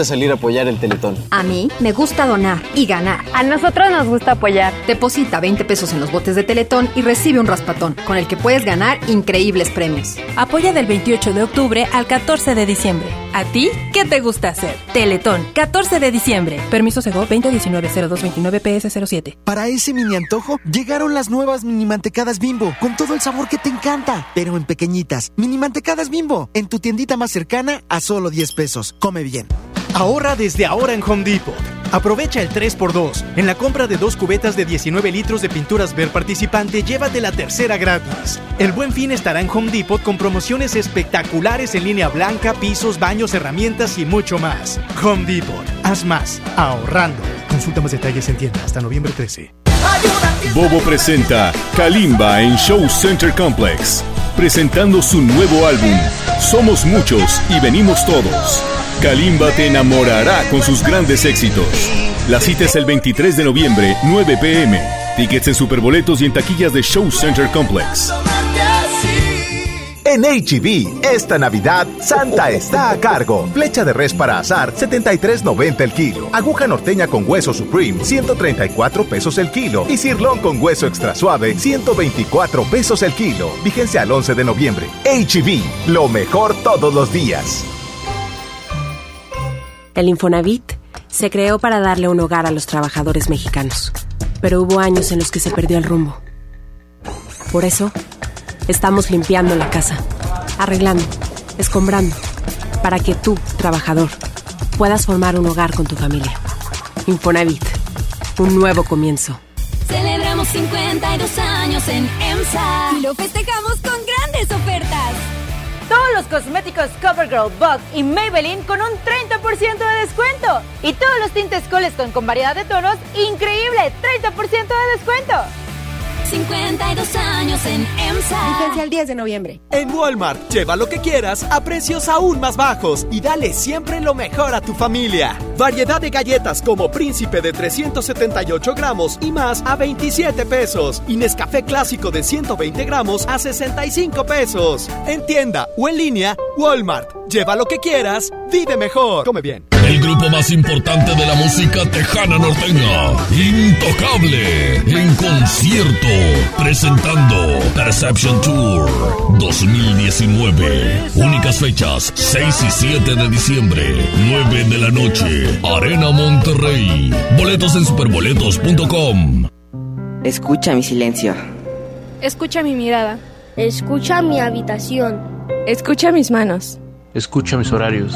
Gusta salir a apoyar el Teletón. A mí me gusta donar y ganar. A nosotros nos gusta apoyar. Deposita 20 pesos en los botes de Teletón y recibe un raspatón, con el que puedes ganar increíbles premios. Apoya del 28 de octubre al 14 de diciembre. ¿A ti qué te gusta hacer? Teletón, 14 de diciembre. Permiso Sego 2019-0229-PS07. Para ese mini antojo, llegaron las nuevas mini mantecadas bimbo, con todo el sabor que te encanta, pero en pequeñitas. Mini mantecadas bimbo, en tu tiendita más cercana a solo 10 pesos. Come bien. Ahorra desde ahora en Home Depot. Aprovecha el 3x2. En la compra de dos cubetas de 19 litros de pinturas Ver participante, llévate la tercera gratis. El buen fin estará en Home Depot con promociones espectaculares en línea blanca, pisos, baños, herramientas y mucho más. Home Depot. Haz más. Ahorrando. Consulta más detalles en tienda hasta noviembre 13. Bobo presenta Kalimba en Show Center Complex, presentando su nuevo álbum, Somos Muchos y Venimos Todos. Kalimba te enamorará con sus grandes éxitos. La cita es el 23 de noviembre, 9 pm. Tickets en Superboletos y en taquillas de Show Center Complex. En HB, esta Navidad, Santa está a cargo. Flecha de res para azar, 73.90 el kilo. Aguja norteña con hueso Supreme, 134 pesos el kilo. Y cirlón con hueso extra suave, 124 pesos el kilo. Vigencia al 11 de noviembre. HB, lo mejor todos los días. El Infonavit se creó para darle un hogar a los trabajadores mexicanos, pero hubo años en los que se perdió el rumbo. Por eso, estamos limpiando la casa, arreglando, escombrando, para que tú, trabajador, puedas formar un hogar con tu familia. Infonavit, un nuevo comienzo. Celebramos 52 años en EMSA y lo festejamos con grandes ofertas. Todos los cosméticos CoverGirl, Bug y Maybelline con un 30% de descuento. Y todos los tintes Coleston con variedad de tonos, increíble, 30% de descuento. 52 años en EMSA. Vigencia el 10 de noviembre. En Walmart, lleva lo que quieras a precios aún más bajos y dale siempre lo mejor a tu familia. Variedad de galletas como Príncipe de 378 gramos y más a 27 pesos. Y Nescafé clásico de 120 gramos a 65 pesos. En tienda o en línea, Walmart. Lleva lo que quieras, vive mejor. Come bien. El grupo más importante de la música tejana norteña, Intocable, en concierto, presentando Perception Tour 2019. Únicas fechas, 6 y 7 de diciembre, 9 de la noche, Arena Monterrey. Boletos en superboletos.com. Escucha mi silencio. Escucha mi mirada. Escucha mi habitación. Escucha mis manos. Escucha mis horarios.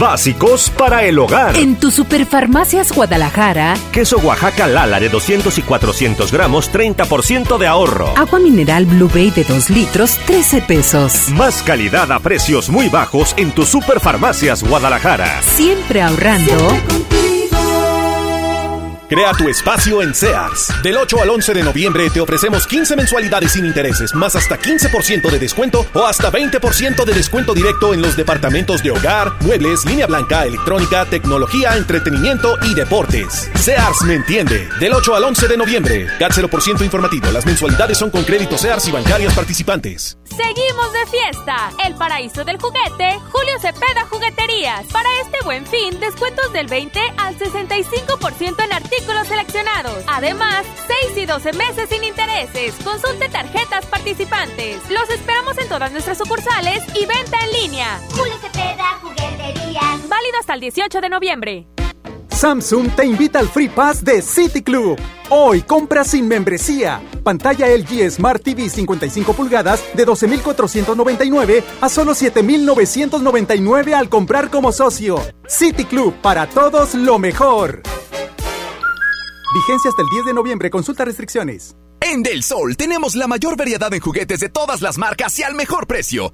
Básicos para el hogar. En tu Superfarmacias Guadalajara. Queso Oaxaca Lala de 200 y 400 gramos, 30% de ahorro. Agua mineral Blue Bay de 2 litros, 13 pesos. Más calidad a precios muy bajos en tu Superfarmacias Guadalajara. Siempre ahorrando. Crea tu espacio en Sears. Del 8 al 11 de noviembre te ofrecemos 15 mensualidades sin intereses, más hasta 15% de descuento o hasta 20% de descuento directo en los departamentos de hogar, muebles, línea blanca, electrónica, tecnología, entretenimiento y deportes. Sears me entiende. Del 8 al 11 de noviembre. CAT 0% informativo. Las mensualidades son con crédito Sears y bancarias participantes. Seguimos de fiesta. El paraíso del juguete, Julio Cepeda Para este buen fin, descuentos del 20 al 65% en artículos seleccionados. Además, 6 y 12 meses sin intereses. Consulte tarjetas participantes. Los esperamos en todas nuestras sucursales y venta en línea. Julio Cepeda, jugueterías. Válido hasta el 18 de noviembre. Samsung te invita al Free Pass de City Club. Hoy compra sin membresía. Pantalla LG Smart TV 55 pulgadas de 12.499 a solo 7.999 al comprar como socio. City Club, para todos lo mejor. Vigencia hasta el 10 de noviembre. Consulta restricciones. En Del Sol tenemos la mayor variedad en juguetes de todas las marcas y al mejor precio.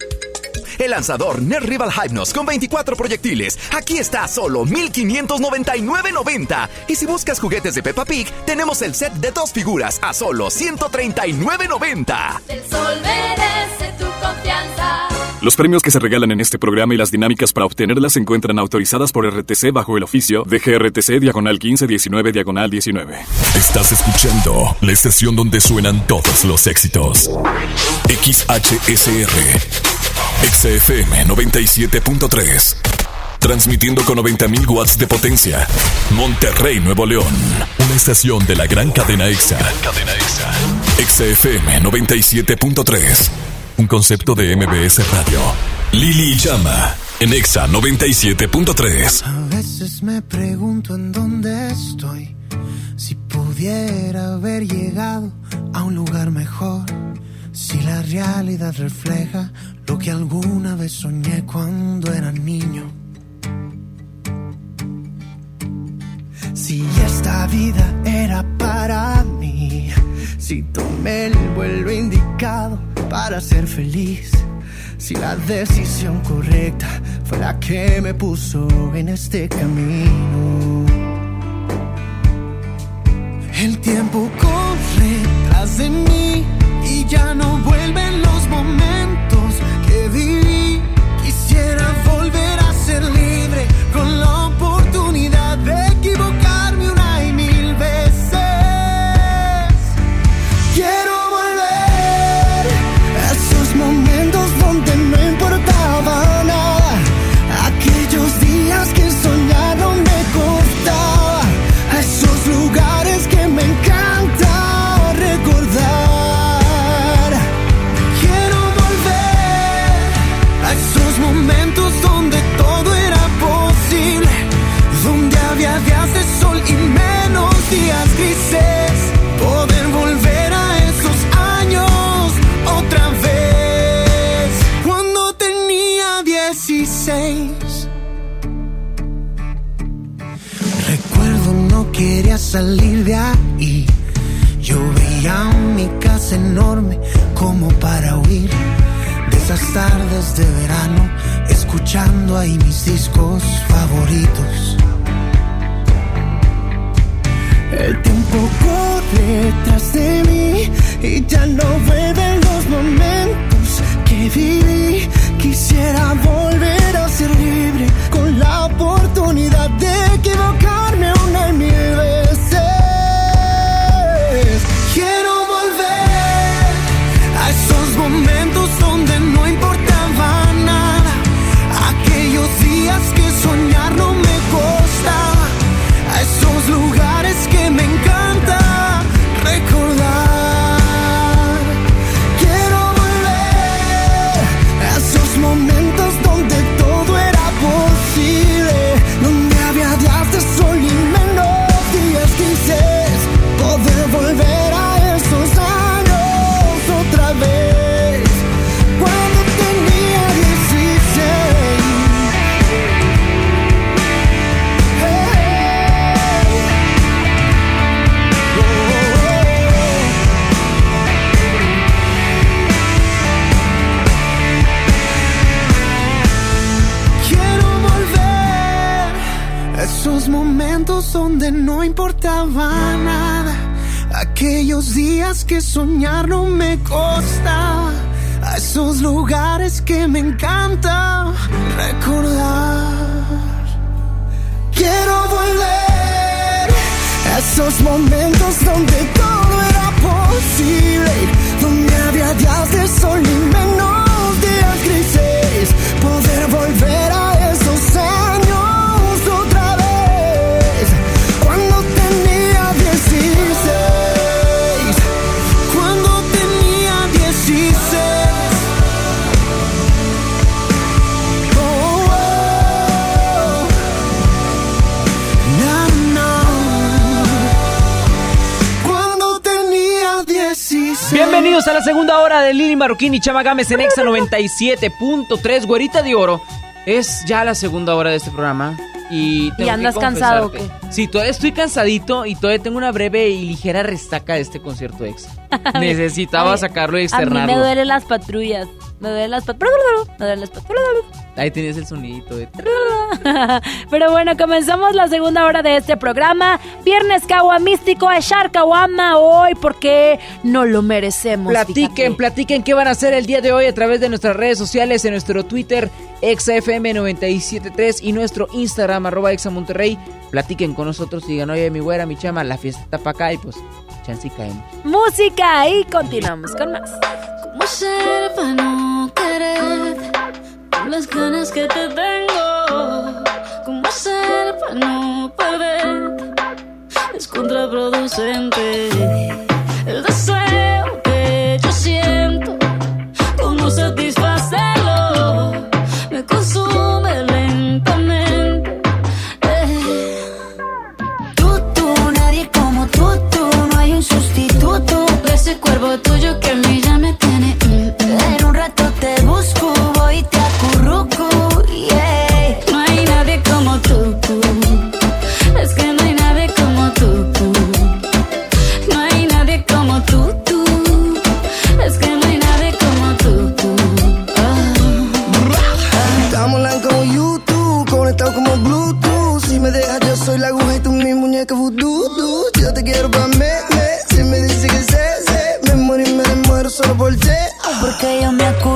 El lanzador Nerd Rival Hypnos con 24 proyectiles. Aquí está a solo 1599.90. Y si buscas juguetes de Peppa Pig, tenemos el set de dos figuras a solo 139.90. Del Sol merece tu confianza. Los premios que se regalan en este programa y las dinámicas para obtenerlas se encuentran autorizadas por RTC bajo el oficio de GRTC Diagonal 1519 Diagonal 19. Estás escuchando la estación donde suenan todos los éxitos. XHSR. XFM 97.3. Transmitiendo con 90.000 watts de potencia. Monterrey, Nuevo León. Una estación de la gran cadena EXA. Cadena EXA. XFM 97.3. Un concepto de MBS Radio. Lili Llama. En EXA 97.3. A veces me pregunto en dónde estoy. Si pudiera haber llegado a un lugar mejor. Si la realidad refleja lo que alguna vez soñé cuando era niño. Si esta vida era para mí, si tomé el vuelo indicado para ser feliz, si la decisión correcta fue la que me puso en este camino. El tiempo corre tras de mí y ya no vuelven los momentos viví. Quisiera salir de ahí. Yo veía mi casa enorme como para huir de esas tardes de verano, escuchando ahí mis discos favoritos. El tiempo corre tras de mí y ya no vuelven los momentos que viví. Quisiera volver a ser libre con la oportunidad de Marroquín y Chama Gámez en Exa 97.3, güerita de oro. Es ya la segunda hora de este programa. Y, tengo que andas cansado, confesarte. Sí, todavía estoy cansadito y todavía tengo una breve y ligera resaca de este concierto exa. Necesitaba Ay, sacarlo y A mí externarlo. me duelen las patrullas. Me duelen las patrullas. Me duelen las patrullas. Ahí tenías el sonidito de... Pero bueno, comenzamos la segunda hora de este programa. Viernes Kawa Místico a Shar Kawama hoy porque no lo merecemos. Platiquen, platiquen qué van a hacer el día de hoy a través de nuestras redes sociales, en nuestro Twitter, ExaFM973 y nuestro Instagram, arroba ExaMonterrey. Platiquen con nosotros y digan, oye, mi güera, mi chama, la fiesta está para acá y pues, chance y caemos. Música y continuamos con más. ¿Cómo ser para no querer con las ganas que te tengo? ¿Cómo ser para no perder? Es contraproducente el deseo que yo siento. ¿Cómo satisfacerlo? Me consume lentamente. Eh. Tú, tú, nadie como tú, tú, no hay un sustituto De ese cuerpo tuyo Yo te quiero pa' me. Si me dices que sé, sé. Me y me muero solo por ti. Porque yo me acurruco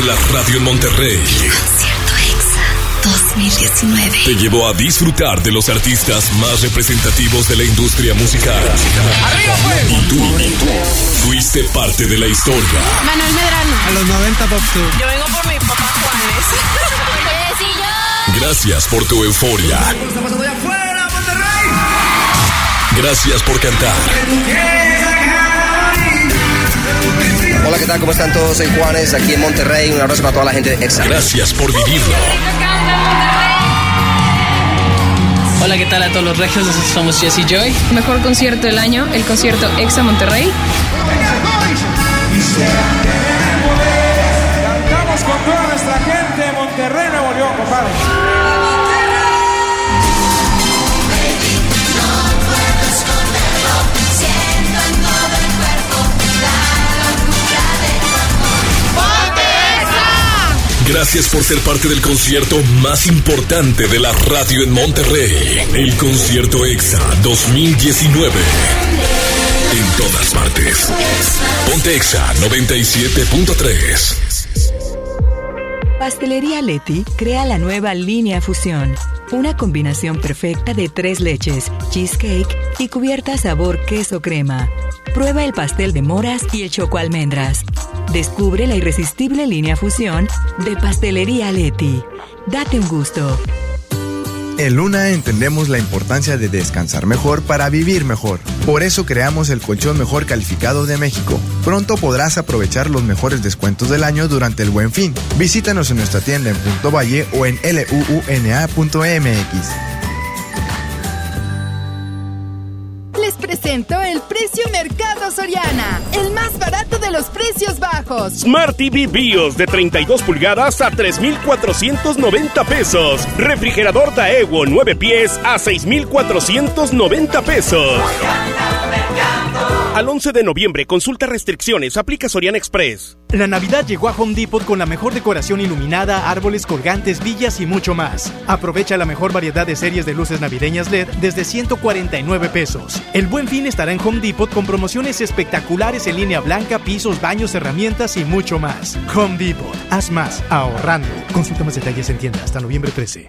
De la radio en Monterrey. 2019. Te llevó a disfrutar de los artistas más representativos de la industria musical. Y tú, fuiste parte de la historia. Manuel Medrano. A los 90 Pop Yo vengo por mi papá Juanes. Gracias por tu euforia. Gracias por cantar. Hola, ¿qué tal? ¿Cómo están todos? Soy Juanes, aquí en Monterrey. Un abrazo para toda la gente de EXA. Gracias por vivirlo. Hola, ¿qué tal a todos los regios? Nosotros somos Jesse Joy. Mejor concierto del año, el concierto EXA Monterrey. Cantamos con toda nuestra gente de Monterrey, Nuevo León, compadre. Gracias por ser parte del concierto más importante de la radio en Monterrey. El concierto EXA 2019. En todas partes. Ponte EXA 97.3. Pastelería Leti crea la nueva línea Fusión. Una combinación perfecta de tres leches, cheesecake y cubierta sabor queso crema. Prueba el pastel de moras y el choco almendras. Descubre la irresistible línea Fusión de Pastelería Leti. Date un gusto. En Luna entendemos la importancia de descansar mejor para vivir mejor. Por eso creamos el colchón mejor calificado de México. Pronto podrás aprovechar los mejores descuentos del año durante el Buen Fin. Visítanos en nuestra tienda en Punto Valle o en luuna.mx. Les presento el precio Mercado Soriana, el precios bajos. Smart TV BIOS de 32 pulgadas a 3,490 pesos. Refrigerador Daewoo 9 pies a 6,490 pesos. Al 11 de noviembre, consulta restricciones, aplica Soriana Express. La Navidad llegó a Home Depot con la mejor decoración iluminada, árboles colgantes, villas y mucho más. Aprovecha la mejor variedad de series de luces navideñas LED desde 149 pesos. El buen fin estará en Home Depot con promociones espectaculares en línea blanca, pisos, baños, herramientas y mucho más. Home Depot, haz más ahorrando. Consulta más detalles en tienda hasta noviembre 13.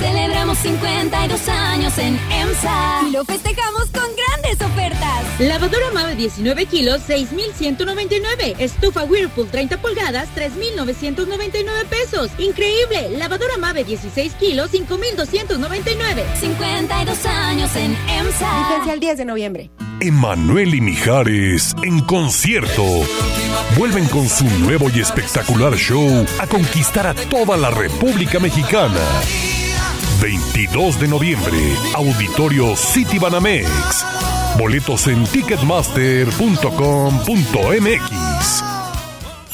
Celebramos 52 años en EMSA. Y lo festejamos con grandes ofertas. Lavadora Mave 19 kilos, 6,199. Estufa Whirlpool 30 pulgadas, 3,999 pesos. Increíble. Lavadora Mave 16 kilos, 5,299. 52 años en EMSA. Vigencia el 10 de noviembre. Emanuel y Mijares en concierto. Vuelven con su nuevo y espectacular show a conquistar a toda la República Mexicana. 22 de noviembre, Auditorio City Banamex. Boletos en ticketmaster.com.mx.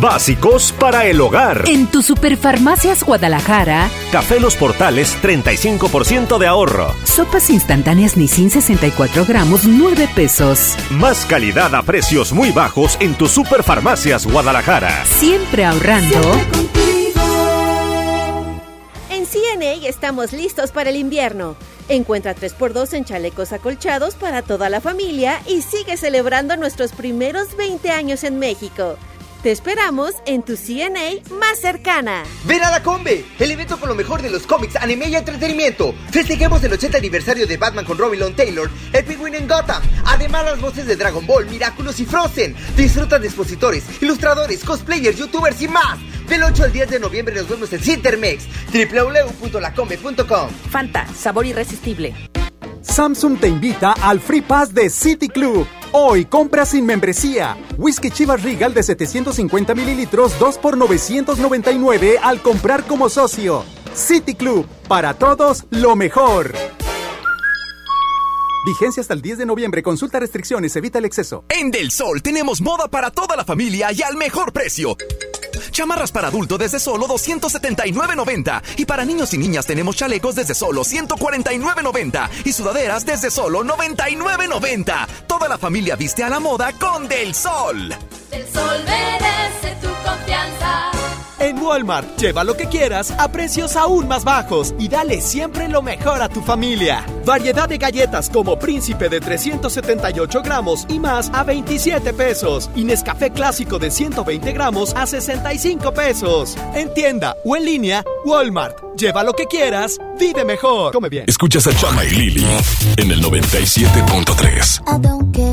Básicos para el hogar. En tu Superfarmacias Guadalajara. Café Los Portales, 35% de ahorro. Sopas instantáneas Nissin 64 gramos, 9 pesos. Más calidad a precios muy bajos en tu Superfarmacias Guadalajara. Siempre ahorrando. En CNA estamos listos para el invierno. Encuentra 3x2 en chalecos acolchados para toda la familia y sigue celebrando nuestros primeros 20 años en México. Te esperamos en tu CNA más cercana. Ven a la Combe, el evento con lo mejor de los cómics, anime y entretenimiento. Festejemos el 80 aniversario de Batman con Robin Long Taylor, el Penguin en Gotham. Además, las voces de Dragon Ball, Miraculous y Frozen. Disfruta de expositores, ilustradores, cosplayers, youtubers y más. Del 8 al 10 de noviembre nos vemos en Cintermex, www.lacombe.com. Fanta, sabor irresistible. Samsung te invita al Free Pass de City Club. Hoy compra sin membresía. Whisky Chivas Regal de 750 mililitros, 2 por 999 al comprar como socio. City Club, para todos lo mejor. Vigencia hasta el 10 de noviembre. Consulta restricciones, evita el exceso. En Del Sol tenemos moda para toda la familia y al mejor precio. Chamarras para adulto desde solo 279.90. Y para niños y niñas tenemos chalecos desde solo 149.90. Y sudaderas desde solo 99.90. Toda la familia viste a la moda con Del Sol. Del Sol merece tu. En Walmart, lleva lo que quieras a precios aún más bajos y dale siempre lo mejor a tu familia. Variedad de galletas como Príncipe de 378 gramos y más a 27 pesos. Y Nescafé clásico de 120 gramos a 65 pesos. En tienda o en línea, Walmart. Lleva lo que quieras, vive mejor. Come bien. Escuchas a Chama y Lili en el 97.3.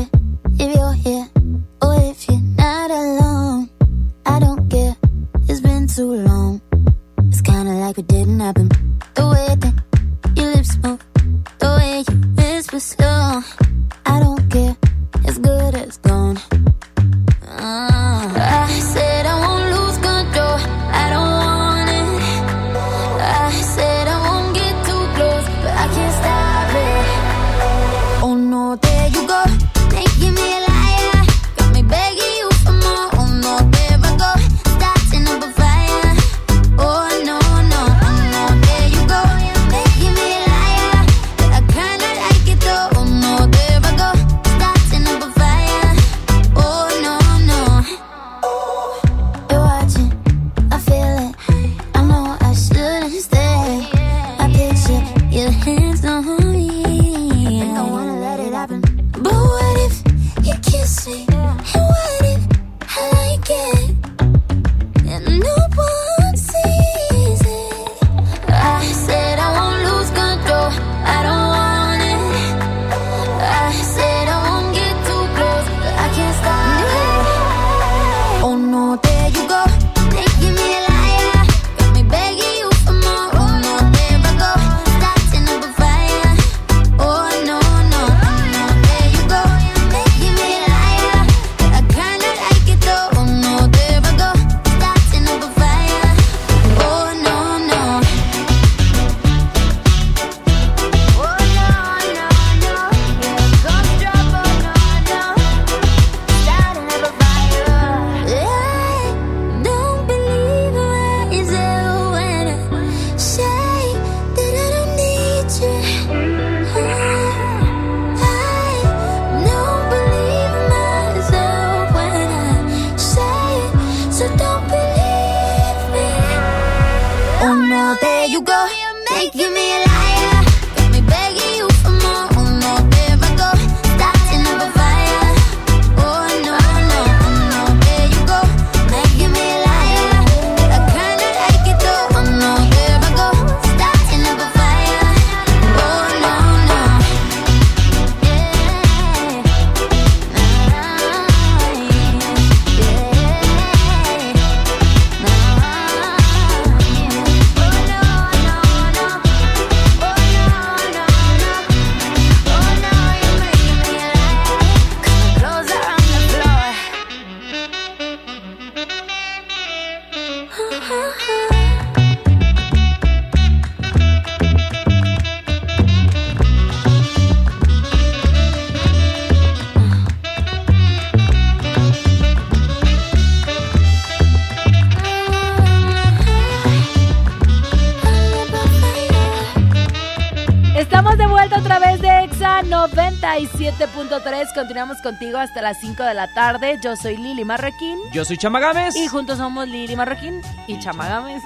Continuamos contigo hasta las 5 de la tarde. Yo soy Lili Marroquín. Yo soy Chamagames. Y juntos somos Lili Marroquín y Chamagames.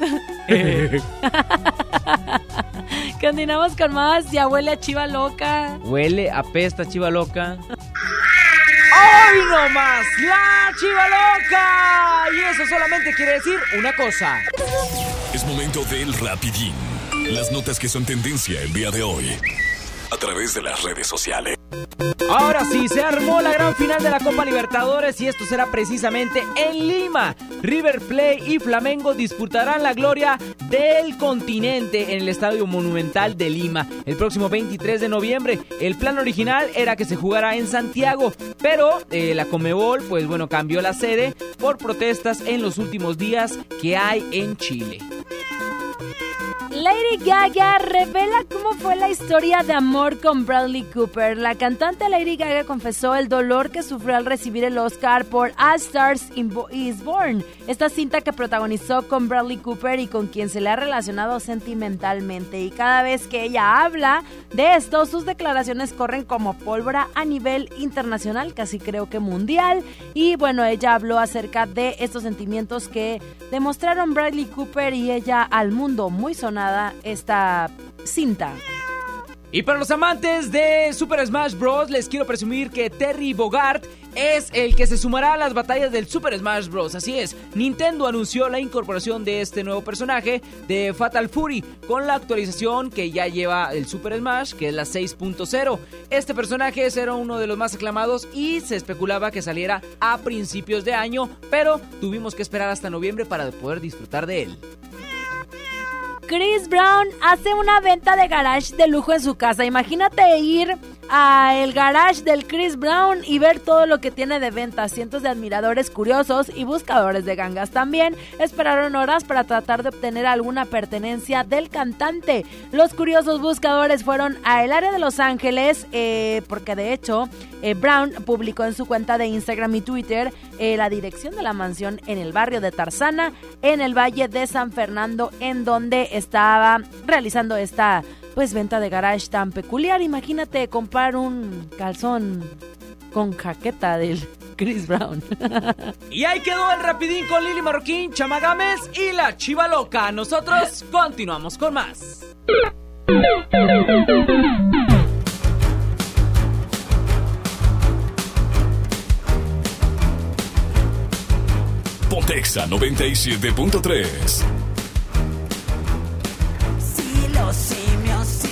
Continuamos con más. Ya huele a chiva loca. Huele, apesta chiva loca. ¡Hoy no más! ¡La chiva loca! Y eso solamente quiere decir una cosa. Es momento del rapidín. Las notas que son tendencia el día de hoy. A través de las redes sociales. Ahora sí, se armó la gran final de la Copa Libertadores y esto será precisamente en Lima. River Plate y Flamengo disputarán la gloria del continente en el Estadio Monumental de Lima el próximo 23 de noviembre. El plan original era que se jugara en Santiago, pero eh, la Comebol, pues bueno, cambió la sede por protestas en los últimos días que hay en Chile. Lady Gaga revela cómo fue la historia de amor con Bradley Cooper. La cantante Lady Gaga confesó el dolor que sufrió al recibir el Oscar por All Stars Is Born, esta cinta que protagonizó con Bradley Cooper y con quien se le ha relacionado sentimentalmente. Y cada vez que ella habla de esto, sus declaraciones corren como pólvora a nivel internacional, casi creo que mundial. Y bueno, ella habló acerca de estos sentimientos que demostraron Bradley Cooper y ella al mundo muy sonado esta cinta. Y para los amantes de Super Smash Bros. les quiero presumir que Terry Bogart es el que se sumará a las batallas del Super Smash Bros. Así es, Nintendo anunció la incorporación de este nuevo personaje de Fatal Fury con la actualización que ya lleva el Super Smash, que es la 6.0. Este personaje era uno de los más aclamados y se especulaba que saliera a principios de año, pero tuvimos que esperar hasta noviembre para poder disfrutar de él. Chris Brown hace una venta de garage de lujo en su casa. Imagínate ir a el garage del Chris Brown y ver todo lo que tiene de venta. Cientos de admiradores curiosos y buscadores de gangas también esperaron horas para tratar de obtener alguna pertenencia del cantante. Los curiosos buscadores fueron a el área de Los Ángeles eh, porque de hecho eh, Brown publicó en su cuenta de Instagram y Twitter eh, la dirección de la mansión en el barrio de Tarzana en el Valle de San Fernando en donde estaba realizando esta pues venta de garage tan peculiar. Imagínate comprar un calzón con jaqueta del Chris Brown. y ahí quedó el rapidín con Lili Marroquín, Chamagames y la Chiva Loca. Nosotros continuamos con más. Pontexa 97.3 lloraran, si se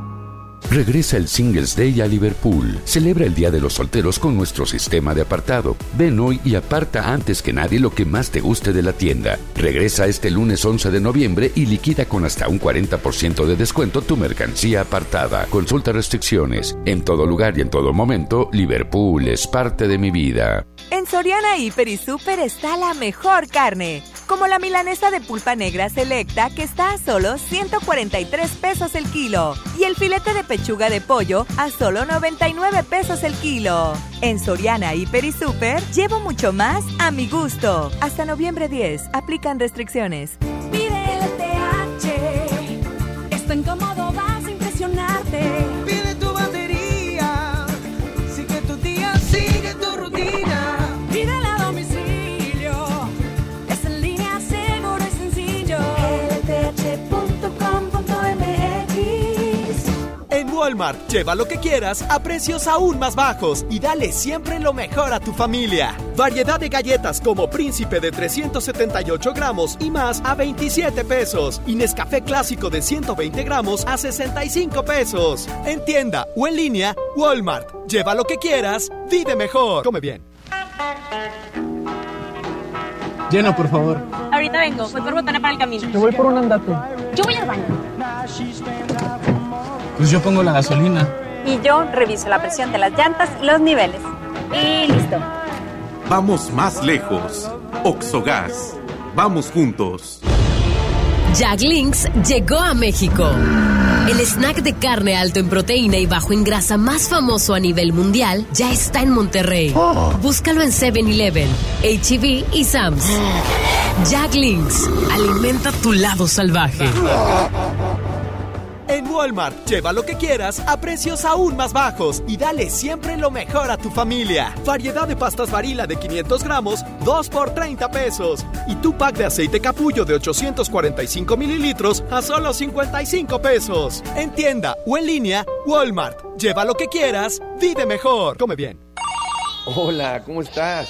Regresa el Singles Day a Liverpool. Celebra el Día de los Solteros con nuestro sistema de apartado. Ven hoy y aparta antes que nadie lo que más te guste de la tienda. Regresa este lunes 11 de noviembre y liquida con hasta un 40% de descuento tu mercancía apartada. Consulta restricciones. En todo lugar y en todo momento, Liverpool es parte de mi vida. En Soriana Hiper y Super está la mejor carne, como la milanesa de pulpa negra selecta que está a solo 143 pesos el kilo y el filete de pechuga de pollo a solo 99 pesos el kilo. En Soriana Hiper y Super llevo mucho más a mi gusto. Hasta noviembre 10, aplican restricciones. Walmart, lleva lo que quieras a precios aún más bajos y dale siempre lo mejor a tu familia. Variedad de galletas como Príncipe de 378 gramos y más a 27 pesos. Y Nescafé clásico de 120 gramos a 65 pesos. En tienda o en línea, Walmart. Lleva lo que quieras, vive mejor. Come bien. Llena, por favor. Ahorita vengo, voy por botana para el camino. Te voy por un andate. Yo voy al baño. Pues yo pongo la gasolina. Y yo reviso la presión de las llantas y los niveles. Y listo. Vamos más lejos. Oxogas. Vamos juntos. Jack Links llegó a México. El snack de carne alto en proteína y bajo en grasa más famoso a nivel mundial ya está en Monterrey. Búscalo en 7-Eleven, HEB y Sam's. Jack Links, alimenta tu lado salvaje. En Walmart, lleva lo que quieras a precios aún más bajos y dale siempre lo mejor a tu familia. Variedad de pastas varila de 500 gramos, 2 por 30 pesos. Y tu pack de aceite capullo de 845 mililitros a solo 55 pesos. En tienda o en línea, Walmart. Lleva lo que quieras, vive mejor. Come bien. Hola, ¿cómo estás?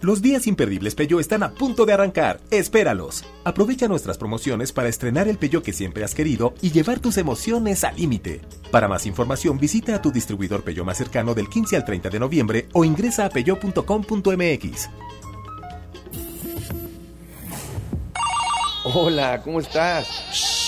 Los días imperdibles Peyo están a punto de arrancar. Espéralos. Aprovecha nuestras promociones para estrenar el Peyo que siempre has querido y llevar tus emociones al límite. Para más información, visita a tu distribuidor Peyo más cercano del 15 al 30 de noviembre o ingresa a peyo.com.mx. Hola, ¿cómo estás?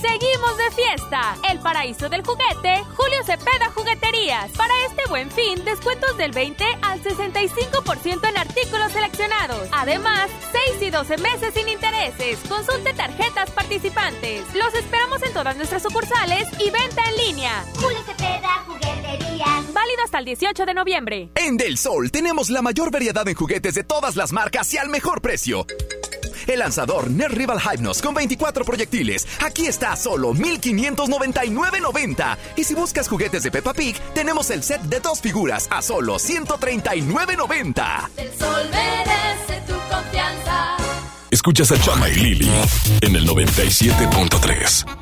Seguimos de fiesta. El paraíso del juguete, Julio Cepeda Jugueterías. Para este buen fin, descuentos del 20 al 65% en artículos seleccionados. Además, 6 y 12 meses sin intereses. Consulte tarjetas participantes. Los esperamos en todas nuestras sucursales y venta en línea. Julio Cepeda Jugueterías. Válido hasta el 18 de noviembre. En Del Sol tenemos la mayor variedad en juguetes de todas las marcas y al mejor precio. El lanzador Nerd Rival Hypnos con 24 proyectiles. Aquí está a solo 1599.90. Y si buscas juguetes de Peppa Pig, tenemos el set de dos figuras a solo 139.90. El sol merece tu confianza. Escuchas a Chama y Lili en el 97.3.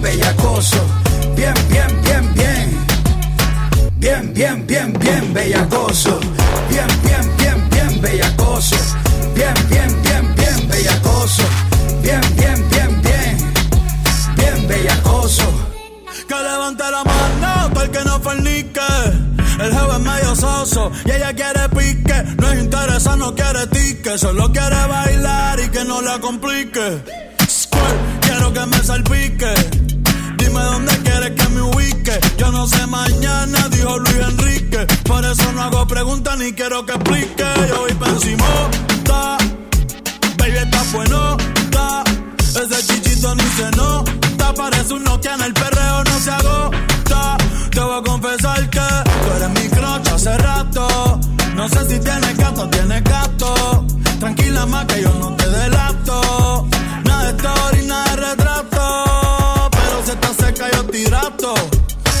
bellacoso. Bien, bien, bien, bien. Bien, bien, bien, bien bellacoso. Bien, bien, bien, bien bellacoso. Bien, bien, bien, bien bellacoso. Bien, bien, bien, bien. Bien bellacoso. Que levante la mano todo el que no fornique. El jefe es medio soso y ella quiere pique. No es interesa, no quiere tique. Solo quiere bailar y que no la complique. Quiero que me salpique. Dime dónde quieres que me ubique. Yo no sé mañana, dijo Luis Enrique. Por eso no hago preguntas ni quiero que explique. Yo voy pa' encima, ta. Baby, está bueno. Ese chichito ni se nota. Parece un Nokia en el perreo, no se agota. Te voy a confesar que tú eres mi crocha hace rato. No sé si tienes gato tienes gato. Tranquila más que yo no te delato. Nada de story, nada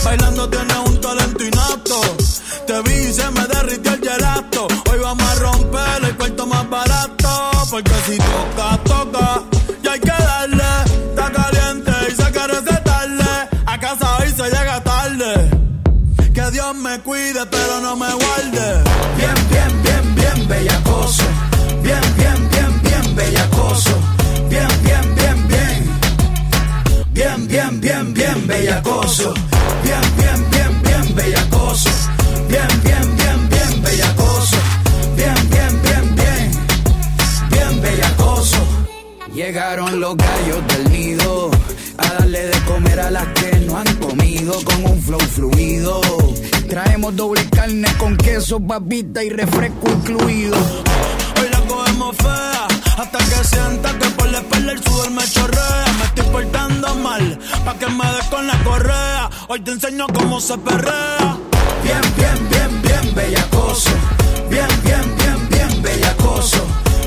Bailando tienes un talento innato. Te vi y se me derritió el gelato. Hoy vamos a romper el cuarto más barato. Porque si toca, toca. Y hay que darle. Está caliente y se quiere recetarle. A casa hoy se llega tarde. Que Dios me cuide, pero no me guarde. Bien, bien, bien, bien bellacoso. Bien, bien, bien, bien bellacoso. Bien, bien, bien, bien. Bien, bien, bien, bien bellacoso. Doble carne con queso, papita y refresco incluido. Hoy la cogemos fea hasta que sienta que por la espalda el sudor me chorrea. Me estoy portando mal pa' que me des con la correa. Hoy te enseño cómo se perrea. Bien, bien, bien, bien bellacoso. Bien, bien, bien, bien bellacoso.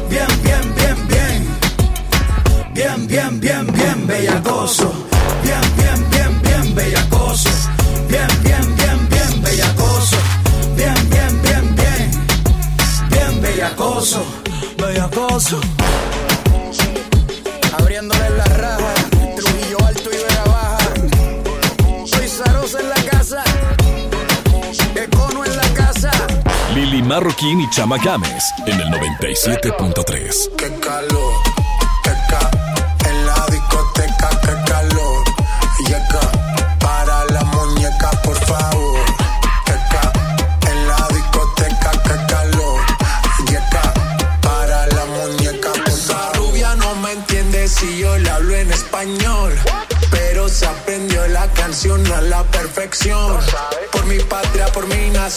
Bien, bien, bien, bien. Bien, bien, bien, bien bellacoso. Bellacoso. Abriéndole la raja. Trujillo alto y Vega baja. Soy Zarosa en la casa. Econo en la casa. Lili Marroquín y Chama Games en el 97.3. calor,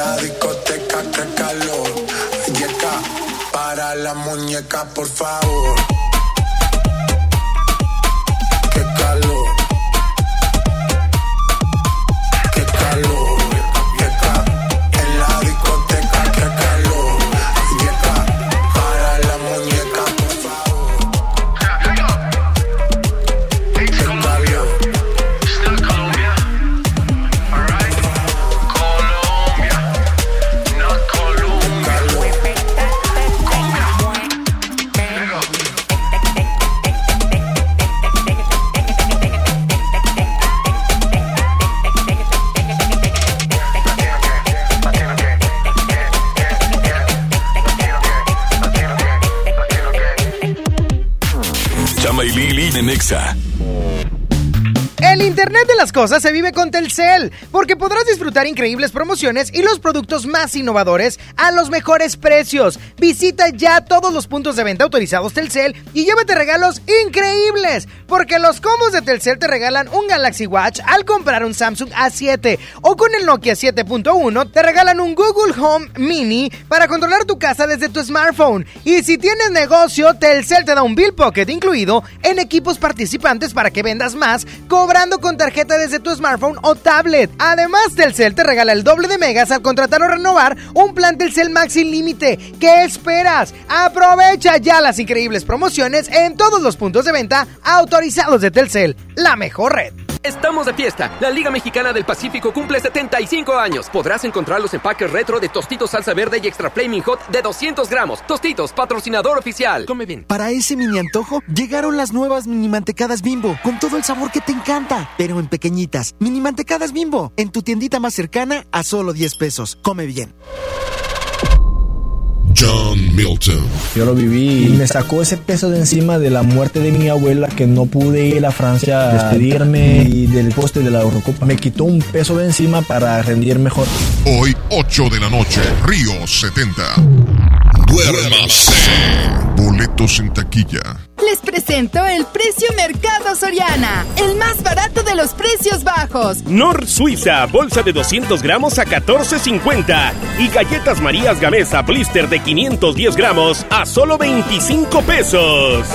La discoteca, qué calor. Para la muñeca, por favor. Se vive con Telcel, porque podrás disfrutar increíbles promociones y los productos más innovadores a los mejores precios. Visita ya todos los puntos de venta autorizados Telcel y llévate regalos increíbles, porque los combos de Telcel te regalan un Galaxy Watch al comprar un Samsung A7 o con el Nokia 7.1 te regalan un Google Home Mini para controlar tu casa desde tu smartphone. Y si tienes negocio, Telcel te da un Bill Pocket incluido en equipos participantes para que vendas más, cobrando con tarjeta desde tu smartphone o tablet. Además, Telcel te regala el doble de megas al contratar o renovar un plan Telcel Max sin límite. ¿Qué esperas? Aprovecha ya las increíbles promociones en todos los puntos de venta autorizados de Telcel, la mejor red. Estamos de fiesta. La Liga Mexicana del Pacífico cumple 75 años. Podrás encontrar los empaques retro de Tostitos Salsa Verde y Extra Flaming Hot de 200 gramos. Tostitos, patrocinador oficial. Come bien. Para ese mini antojo, llegaron las nuevas mini mantecadas bimbo, con todo el sabor que te encanta, pero en pequeñitas. Mini mantecadas bimbo, en tu tiendita más cercana a solo 10 pesos. Come bien. John Milton. Yo lo viví y me sacó ese peso de encima de la muerte de mi abuela que no pude ir a Francia a despedirme y del poste de la Eurocopa. Me quitó un peso de encima para rendir mejor. Hoy, 8 de la noche, Río 70. Duérmase. Boletos en taquilla. Les presento el precio Mercado Soriana, el más barato de los precios bajos. Nor Suiza, bolsa de 200 gramos a 14.50. Y galletas Marías Gamesa blister de 510 gramos a solo 25 pesos.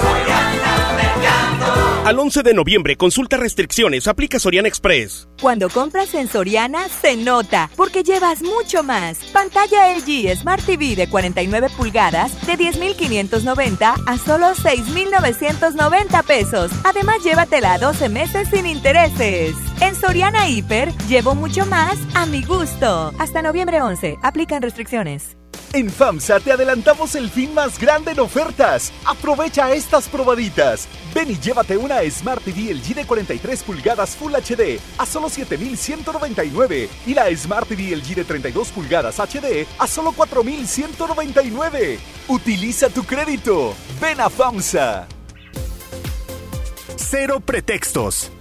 Al 11 de noviembre, consulta restricciones, aplica Soriana Express. Cuando compras en Soriana, se nota, porque llevas mucho más. Pantalla LG Smart TV de 49 pulgadas de 10,590 a solo 6,990 pesos. Además, llévatela a 12 meses sin intereses. En Soriana Hiper, llevo mucho más a mi gusto. Hasta noviembre 11, aplican restricciones. En FAMSA te adelantamos el fin más grande en ofertas. Aprovecha estas probaditas. Ven y llévate una Smart TV LG de 43 pulgadas Full HD a solo 7,199 y la Smart TV LG de 32 pulgadas HD a solo 4,199. Utiliza tu crédito. Ven a FAMSA. Cero pretextos.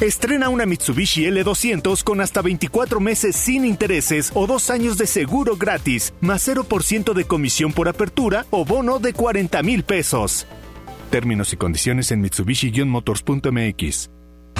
Estrena una Mitsubishi L200 con hasta 24 meses sin intereses o dos años de seguro gratis, más 0% de comisión por apertura o bono de 40 mil pesos. Términos y condiciones en Mitsubishi-motors.mx.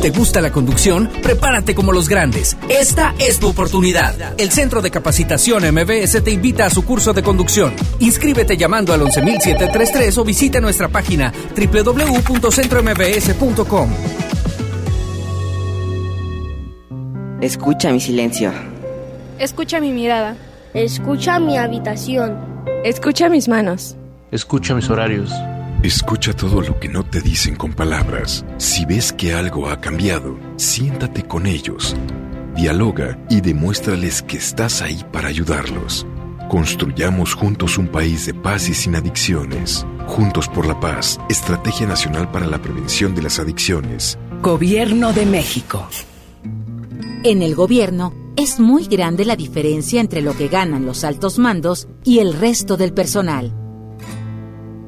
¿Te gusta la conducción? Prepárate como los grandes. Esta es tu oportunidad. El Centro de Capacitación MBS te invita a su curso de conducción. Inscríbete llamando al 11733 o visita nuestra página www.centrombs.com. Escucha mi silencio. Escucha mi mirada. Escucha mi habitación. Escucha mis manos. Escucha mis horarios. Escucha todo lo que no te dicen con palabras. Si ves que algo ha cambiado, siéntate con ellos. Dialoga y demuéstrales que estás ahí para ayudarlos. Construyamos juntos un país de paz y sin adicciones. Juntos por la paz, Estrategia Nacional para la Prevención de las Adicciones. Gobierno de México. En el gobierno es muy grande la diferencia entre lo que ganan los altos mandos y el resto del personal.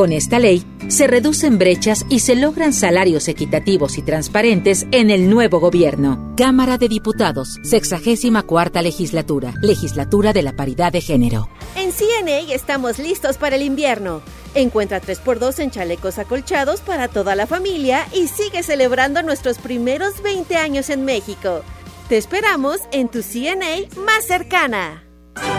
Con esta ley, se reducen brechas y se logran salarios equitativos y transparentes en el nuevo gobierno. Cámara de Diputados, 64 legislatura, legislatura de la paridad de género. En CNA estamos listos para el invierno. Encuentra 3x2 en chalecos acolchados para toda la familia y sigue celebrando nuestros primeros 20 años en México. Te esperamos en tu CNA más cercana.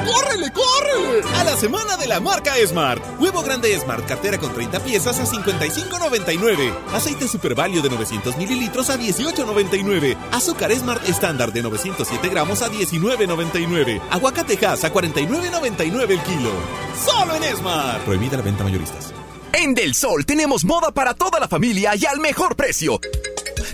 ¡Córrele, córrele! A la semana de la marca Smart. Huevo grande Smart, cartera con 30 piezas a 55.99. Aceite Super Value de 900 mililitros a 18.99. Azúcar Smart estándar de 907 gramos a 19.99. Aguacatejas a 49.99 el kilo. Solo en Smart. Prohibida la venta mayoristas. En Del Sol tenemos moda para toda la familia y al mejor precio.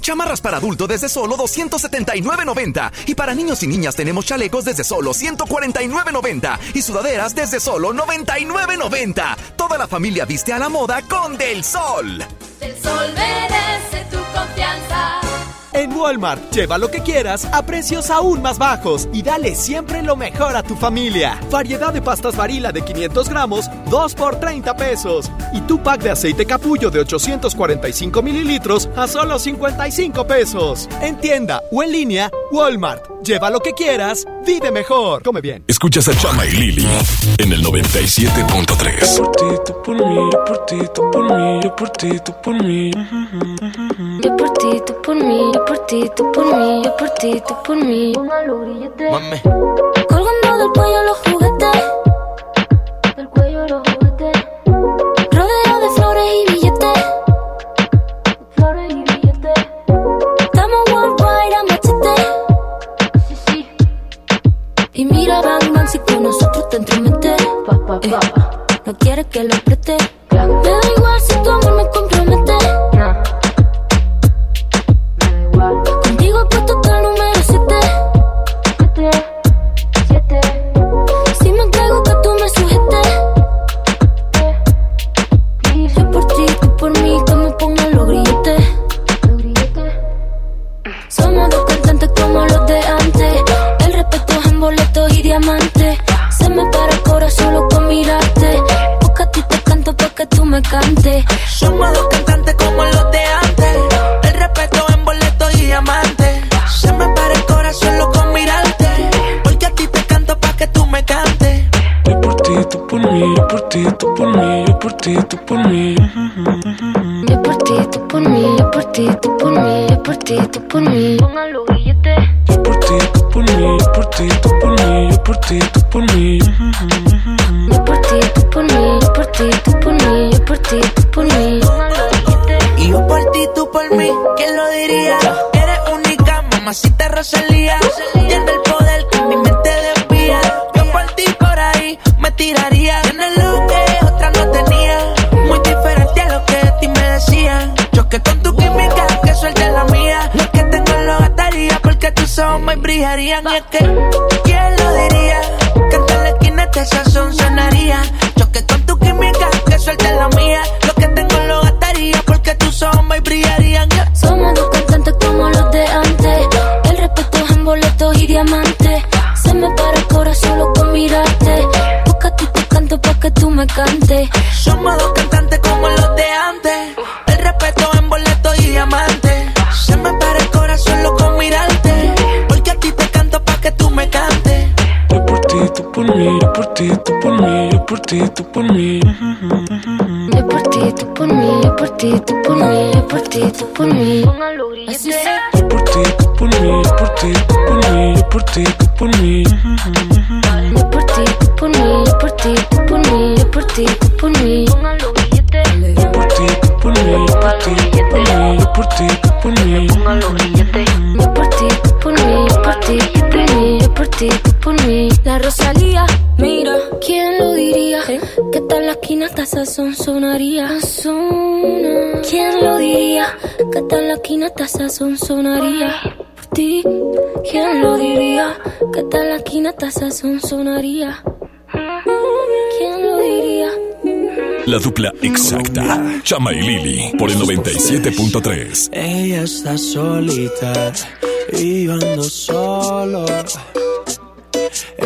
Chamarras para adulto desde solo 279.90 y para niños y niñas tenemos chalecos desde solo 149.90 y sudaderas desde solo 99.90. Toda la familia viste a la moda con Del Sol. Del Sol merece tu confianza. En Walmart, lleva lo que quieras a precios aún más bajos y dale siempre lo mejor a tu familia. Variedad de pastas varila de 500 gramos, 2 por 30 pesos. Y tu pack de aceite capullo de 845 mililitros a solo 55 pesos. En tienda o en línea, Walmart. Lleva lo que quieras, vive mejor. Come bien. Escuchas a Chama y Lili en el 97.3. Por ti, tú por mí, yo por ti, tú por mí, yo por ti, tú por mí. Yo por ti, tú por mí, yo por ti, tú por mí, yo por ti, tú por mí. Mame. Colgando del cuello los juguetes. Del cuello los juguetes. Rodeo de flores y billetes. Flores y billetes. Estamos worldwide a machete. Sí, sí. Y mira, Bang Bang, si con nosotros te entromete. Eh, no quieres que lo apriete. Me da igual si tu mí, ti, tú por mí. Yo por ti, tú por mí, yo por ti, tú por mí, yo por ti, tú por mí. Así. Yo por ti, tú por mí, yo por ti, tú por mí, yo por ti, tú por mí. Yo por ti, tú por mí, yo por ti, tú por mí, yo por ti, tú por mí. Yo por ti, tú por mí, yo por ti, tú por mí, yo por ti, tú por mí. Yo por ti, tú por mí, yo por ti, tú por mí, yo por ti, tú por mí. La Rosalía, mira, ¿quién Que tal la esquina hasta sazón sonaría. ¿Quién lo diría? Que tal la esquina hasta sazón sonaría. Por ti, ¿quién lo diría? Que tal la esquina hasta sazón sonaría. ¿Quién lo diría? La dupla exacta. Chama y Lili por el 97.3. Ella está solita y yo ando solo.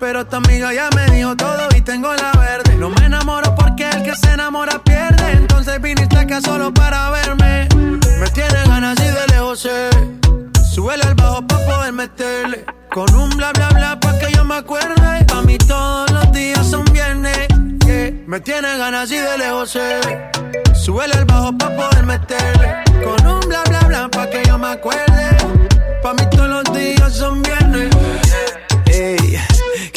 Pero tu amiga ya me dijo todo y tengo la verde. No me enamoro porque el que se enamora pierde. Entonces viniste acá solo para verme. Me tiene ganas y de lejos sé. Súbele al bajo pa' poder meterle. Con un bla bla bla pa' que yo me acuerde. Pa' mí todos los días son viernes. yeah. Me tiene ganas y de lejos sé. Súbele al bajo pa' poder meterle. Con un bla bla bla pa' que yo me acuerde. Pa' mí todos los días son viernes. Ey,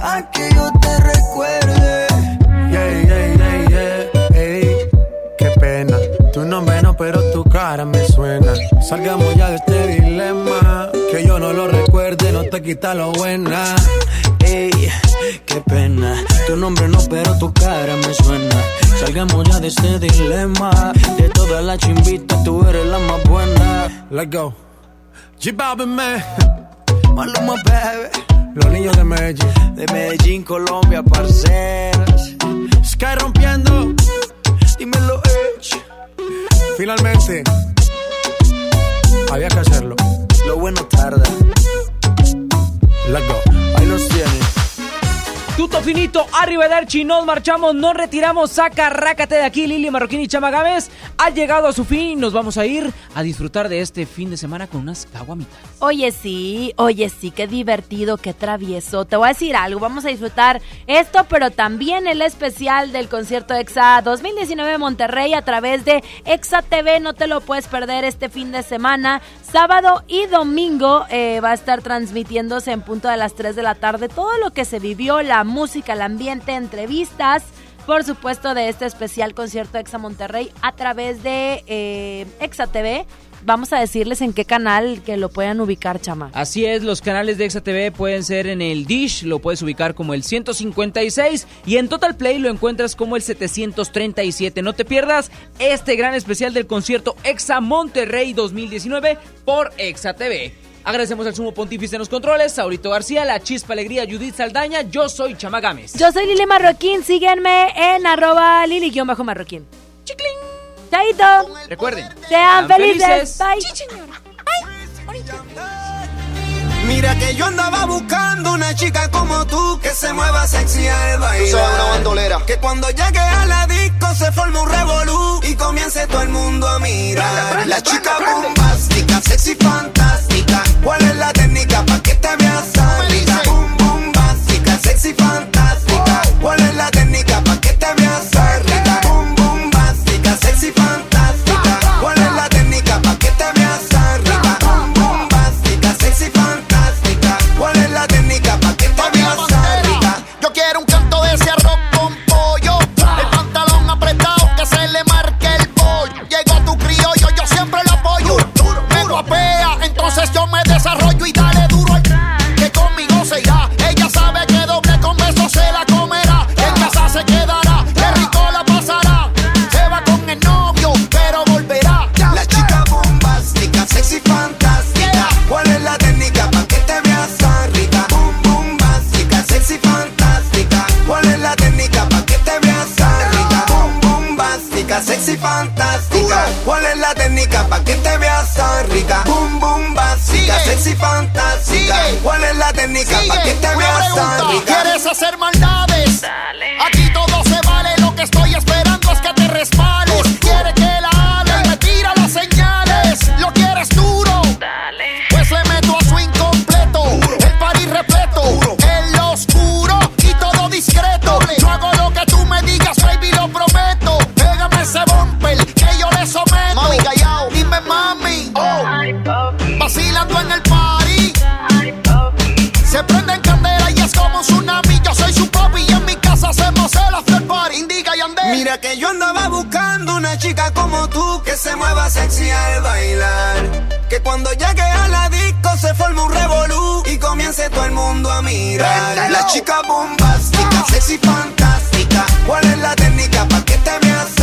a que yo te recuerde. Yeah, yeah, yeah, yeah. Ey, qué pena. Tu nombre no, pero tu cara me suena. Salgamos ya de este dilema. Que yo no lo recuerde, no te quita lo buena. Ey, qué pena. Tu nombre no, pero tu cara me suena. Salgamos ya de este dilema. De todas las chimbitas, tú eres la más buena. Let's go. G-Balvin, man. Maluma. Los niños de Medellín. De Medellín, Colombia, parceras. Sky rompiendo. Dímelo, Edge. Finalmente. Había que hacerlo. Lo bueno tarda. Let's go. Ahí los tienen. Tuto finito, arrivederci, nos marchamos, nos retiramos, saca, rácate de aquí, Lili Marroquín y Chama Gámez. Ha llegado a su fin y nos vamos a ir a disfrutar de este fin de semana con unas caguamitas. Oye, sí, oye, sí, qué divertido, qué travieso. Te voy a decir algo, vamos a disfrutar esto, pero también el especial del concierto EXA 2019 Monterrey a través de EXA TV. No te lo puedes perder este fin de semana. Sábado y domingo eh, va a estar transmitiéndose en punto de las 3 de la tarde todo lo que se vivió, la música, el ambiente, entrevistas por supuesto, de este especial concierto Exa Monterrey a través de eh, Exa TV. Vamos a decirles en qué canal que lo puedan ubicar, chama. Así es, los canales de Exa TV pueden ser en el Dish, lo puedes ubicar como el 156 y en Total Play lo encuentras como el 737. No te pierdas este gran especial del concierto Exa Monterrey 2019 por Exa TV. Agradecemos al sumo pontífice en los controles, Saurito García, La Chispa Alegría, Judith Saldaña. Yo soy Chama Gámez. Yo soy Lili Marroquín. Síguenme en arroba Lili-Marroquín. ¡Chiclin! ¡Chaito! Recuerden. Sean felices. Bye. Mira que yo andaba buscando una chica como tú que se mueva sexy al bailar. Tú sabes, una bandolera. Que cuando llegue a la disco se forme un revolú y comience todo el mundo a mirar. la chica bombástica, sexy fantástica. ¿Cuál es la técnica pa' que te veas sádica? Boom, boom, básica, sexy fantástica. Hacer maldades? Sexy al bailar. Que cuando llegue a la disco se forme un revolú y comience todo el mundo a mirar. La chica bombástica, sexy fantástica. ¿Cuál es la técnica pa' que te veas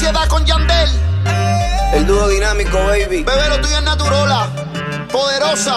sociedad con Yandel. El dúo dinámico, baby. Bebé, lo tuyo es naturola. Poderosa,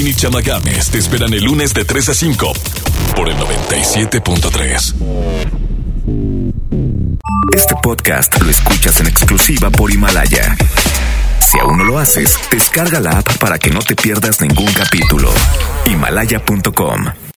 Marroquín y Chama Games te esperan el lunes de 3 a 5 por el 97.3. Este podcast lo escuchas en exclusiva por Himalaya. Si aún no lo haces, descarga la app para que no te pierdas ningún capítulo. Himalaya.com